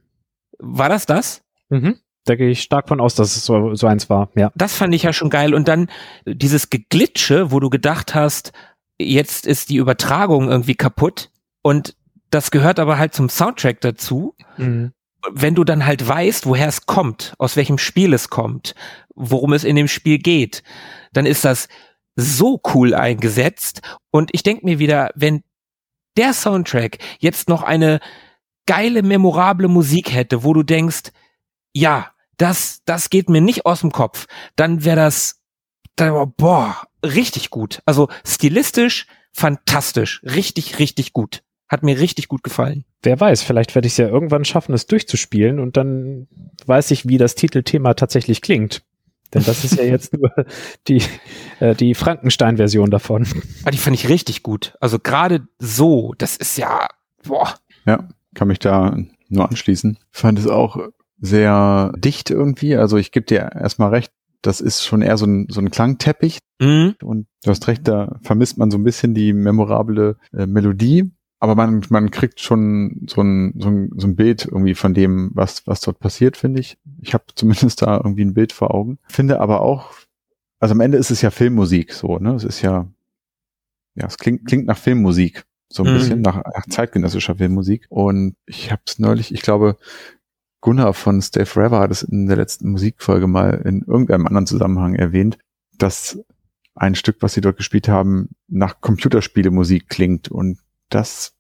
War das das? Mhm. Da gehe ich stark von aus, dass es so, so eins war, ja. Das fand ich ja schon geil. Und dann dieses Geglitsche, wo du gedacht hast, jetzt ist die Übertragung irgendwie kaputt. Und das gehört aber halt zum Soundtrack dazu. Mhm. Wenn du dann halt weißt, woher es kommt, aus welchem Spiel es kommt, worum es in dem Spiel geht, dann ist das so cool eingesetzt. Und ich denke mir wieder, wenn der Soundtrack jetzt noch eine geile, memorable Musik hätte, wo du denkst, ja, das, das geht mir nicht aus dem Kopf, dann wäre das, dann, boah, richtig gut. Also stilistisch fantastisch, richtig, richtig gut. Hat mir richtig gut gefallen. Wer weiß, vielleicht werde ich es ja irgendwann schaffen, es durchzuspielen und dann weiß ich, wie das Titelthema tatsächlich klingt. Denn das ist ja jetzt nur die, äh, die Frankenstein-Version davon. Aber ah, die fand ich richtig gut. Also gerade so, das ist ja, boah. Ja, kann mich da nur anschließen. Fand es auch sehr dicht irgendwie. Also ich gebe dir erstmal recht, das ist schon eher so ein, so ein Klangteppich. Mhm. Und du hast recht, da vermisst man so ein bisschen die memorable äh, Melodie. Aber man, man kriegt schon so ein, so, ein, so ein Bild irgendwie von dem, was, was dort passiert, finde ich. Ich habe zumindest da irgendwie ein Bild vor Augen. Finde aber auch, also am Ende ist es ja Filmmusik so, ne? Es ist ja, ja, es klingt, klingt nach Filmmusik so ein mhm. bisschen nach, nach zeitgenössischer Filmmusik. Und ich habe es neulich, ich glaube, Gunnar von Stay Forever hat es in der letzten Musikfolge mal in irgendeinem anderen Zusammenhang erwähnt, dass ein Stück, was sie dort gespielt haben, nach Computerspielemusik klingt. Und das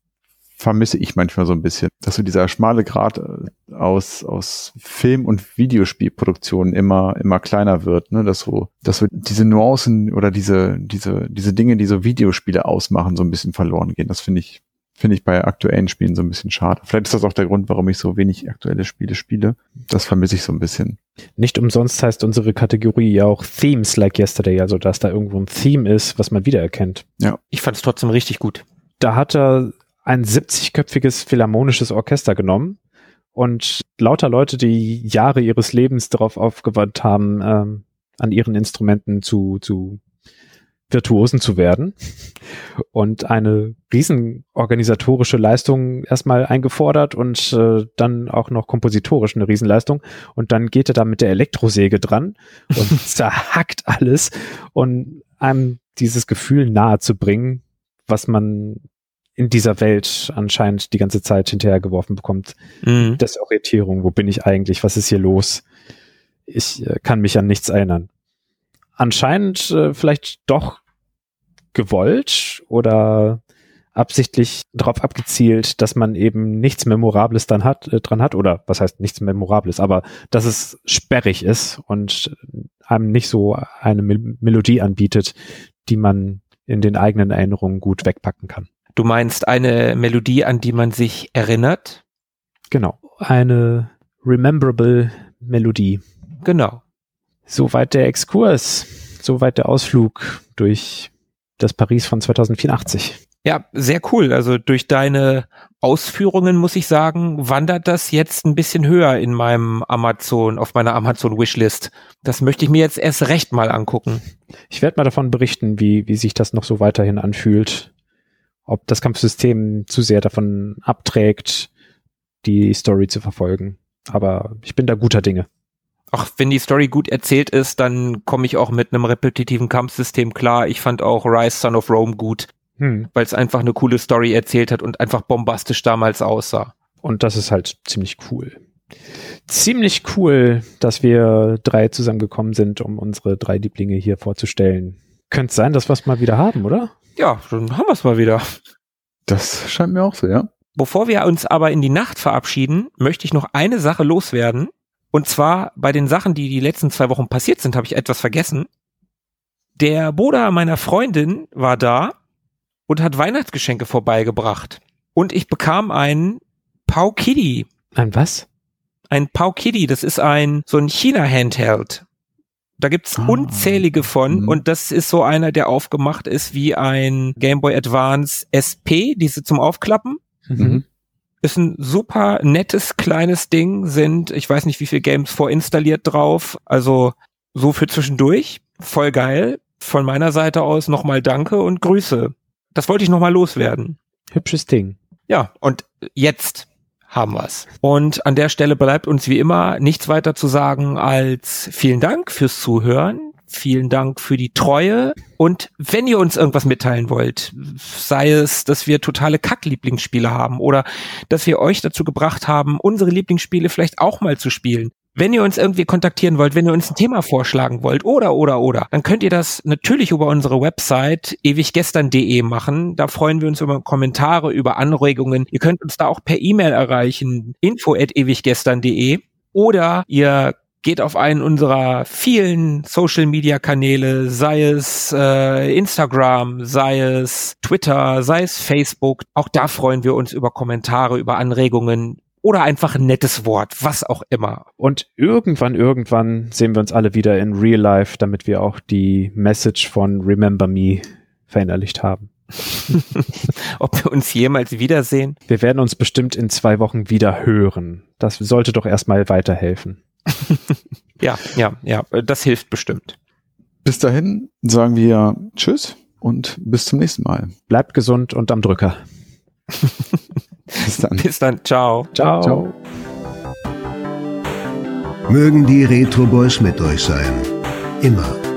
vermisse ich manchmal so ein bisschen, dass so dieser schmale Grad äh, aus, aus Film- und Videospielproduktion immer, immer kleiner wird, ne, dass so, dass so diese Nuancen oder diese, diese, diese Dinge, die so Videospiele ausmachen, so ein bisschen verloren gehen. Das finde ich, finde ich bei aktuellen Spielen so ein bisschen schade. Vielleicht ist das auch der Grund, warum ich so wenig aktuelle Spiele spiele. Das vermisse ich so ein bisschen. Nicht umsonst heißt unsere Kategorie ja auch Themes like yesterday, also dass da irgendwo ein Theme ist, was man wiedererkennt. Ja. Ich fand es trotzdem richtig gut. Da hat er ein 70-köpfiges philharmonisches Orchester genommen und lauter Leute, die Jahre ihres Lebens darauf aufgewandt haben, ähm, an ihren Instrumenten zu, zu Virtuosen zu werden und eine riesen organisatorische Leistung erstmal eingefordert und äh, dann auch noch kompositorisch eine Riesenleistung. Und dann geht er da mit der Elektrosäge dran und zerhackt alles und einem dieses Gefühl nahe zu bringen, was man in dieser Welt anscheinend die ganze Zeit hinterhergeworfen bekommt. Mhm. Desorientierung, wo bin ich eigentlich? Was ist hier los? Ich äh, kann mich an nichts erinnern. Anscheinend äh, vielleicht doch gewollt oder absichtlich darauf abgezielt, dass man eben nichts Memorables dann hat, äh, dran hat, oder was heißt nichts Memorables, aber dass es sperrig ist und einem nicht so eine Mel Melodie anbietet, die man in den eigenen Erinnerungen gut wegpacken kann. Du meinst eine Melodie, an die man sich erinnert? Genau. Eine rememberable Melodie. Genau. Soweit der Exkurs. Soweit der Ausflug durch das Paris von 2084. Ja, sehr cool. Also durch deine Ausführungen muss ich sagen, wandert das jetzt ein bisschen höher in meinem Amazon, auf meiner Amazon Wishlist. Das möchte ich mir jetzt erst recht mal angucken. Ich werde mal davon berichten, wie, wie sich das noch so weiterhin anfühlt ob das Kampfsystem zu sehr davon abträgt, die Story zu verfolgen. Aber ich bin da guter Dinge. Ach, wenn die Story gut erzählt ist, dann komme ich auch mit einem repetitiven Kampfsystem klar. Ich fand auch Rise Son of Rome gut, hm. weil es einfach eine coole Story erzählt hat und einfach bombastisch damals aussah. Und das ist halt ziemlich cool. Ziemlich cool, dass wir drei zusammengekommen sind, um unsere drei Lieblinge hier vorzustellen. Könnte sein, dass wir es mal wieder haben, oder? Ja, dann haben wir es mal wieder. Das scheint mir auch so, ja. Bevor wir uns aber in die Nacht verabschieden, möchte ich noch eine Sache loswerden. Und zwar bei den Sachen, die die letzten zwei Wochen passiert sind, habe ich etwas vergessen. Der Bruder meiner Freundin war da und hat Weihnachtsgeschenke vorbeigebracht. Und ich bekam einen Pau Kitty. Ein was? Ein Pau Kitty, das ist ein, so ein China-Handheld. Da gibt's Ah. unzählige von Mhm. und das ist so einer, der aufgemacht ist wie ein Game Boy Advance SP, diese zum Aufklappen. Mhm. Ist ein super nettes kleines Ding, sind, ich weiß nicht wie viele Games vorinstalliert drauf, also so für zwischendurch. Voll geil. Von meiner Seite aus nochmal Danke und Grüße. Das wollte ich nochmal loswerden. Hübsches Ding. Ja, und jetzt haben wir's. Und an der Stelle bleibt uns wie immer nichts weiter zu sagen als vielen Dank fürs Zuhören. Vielen Dank für die Treue. Und wenn ihr uns irgendwas mitteilen wollt, sei es, dass wir totale Kack-Lieblingsspiele haben oder dass wir euch dazu gebracht haben, unsere Lieblingsspiele vielleicht auch mal zu spielen. Wenn ihr uns irgendwie kontaktieren wollt, wenn ihr uns ein Thema vorschlagen wollt oder, oder, oder, dann könnt ihr das natürlich über unsere Website ewiggestern.de machen. Da freuen wir uns über Kommentare, über Anregungen. Ihr könnt uns da auch per E-Mail erreichen, info at ewiggestern.de oder ihr geht auf einen unserer vielen Social Media Kanäle, sei es äh, Instagram, sei es Twitter, sei es Facebook. Auch da freuen wir uns über Kommentare, über Anregungen oder einfach ein nettes Wort, was auch immer. Und irgendwann, irgendwann sehen wir uns alle wieder in Real Life, damit wir auch die Message von Remember Me verinnerlicht haben. Ob wir uns jemals wiedersehen. Wir werden uns bestimmt in zwei Wochen wieder hören. Das sollte doch erstmal weiterhelfen. Ja, ja, ja, das hilft bestimmt. Bis dahin sagen wir Tschüss und bis zum nächsten Mal. Bleibt gesund und am Drücker. Bis dann. Bis dann, ciao. Ciao. Ciao. Mögen die Retro Boys mit euch sein. Immer.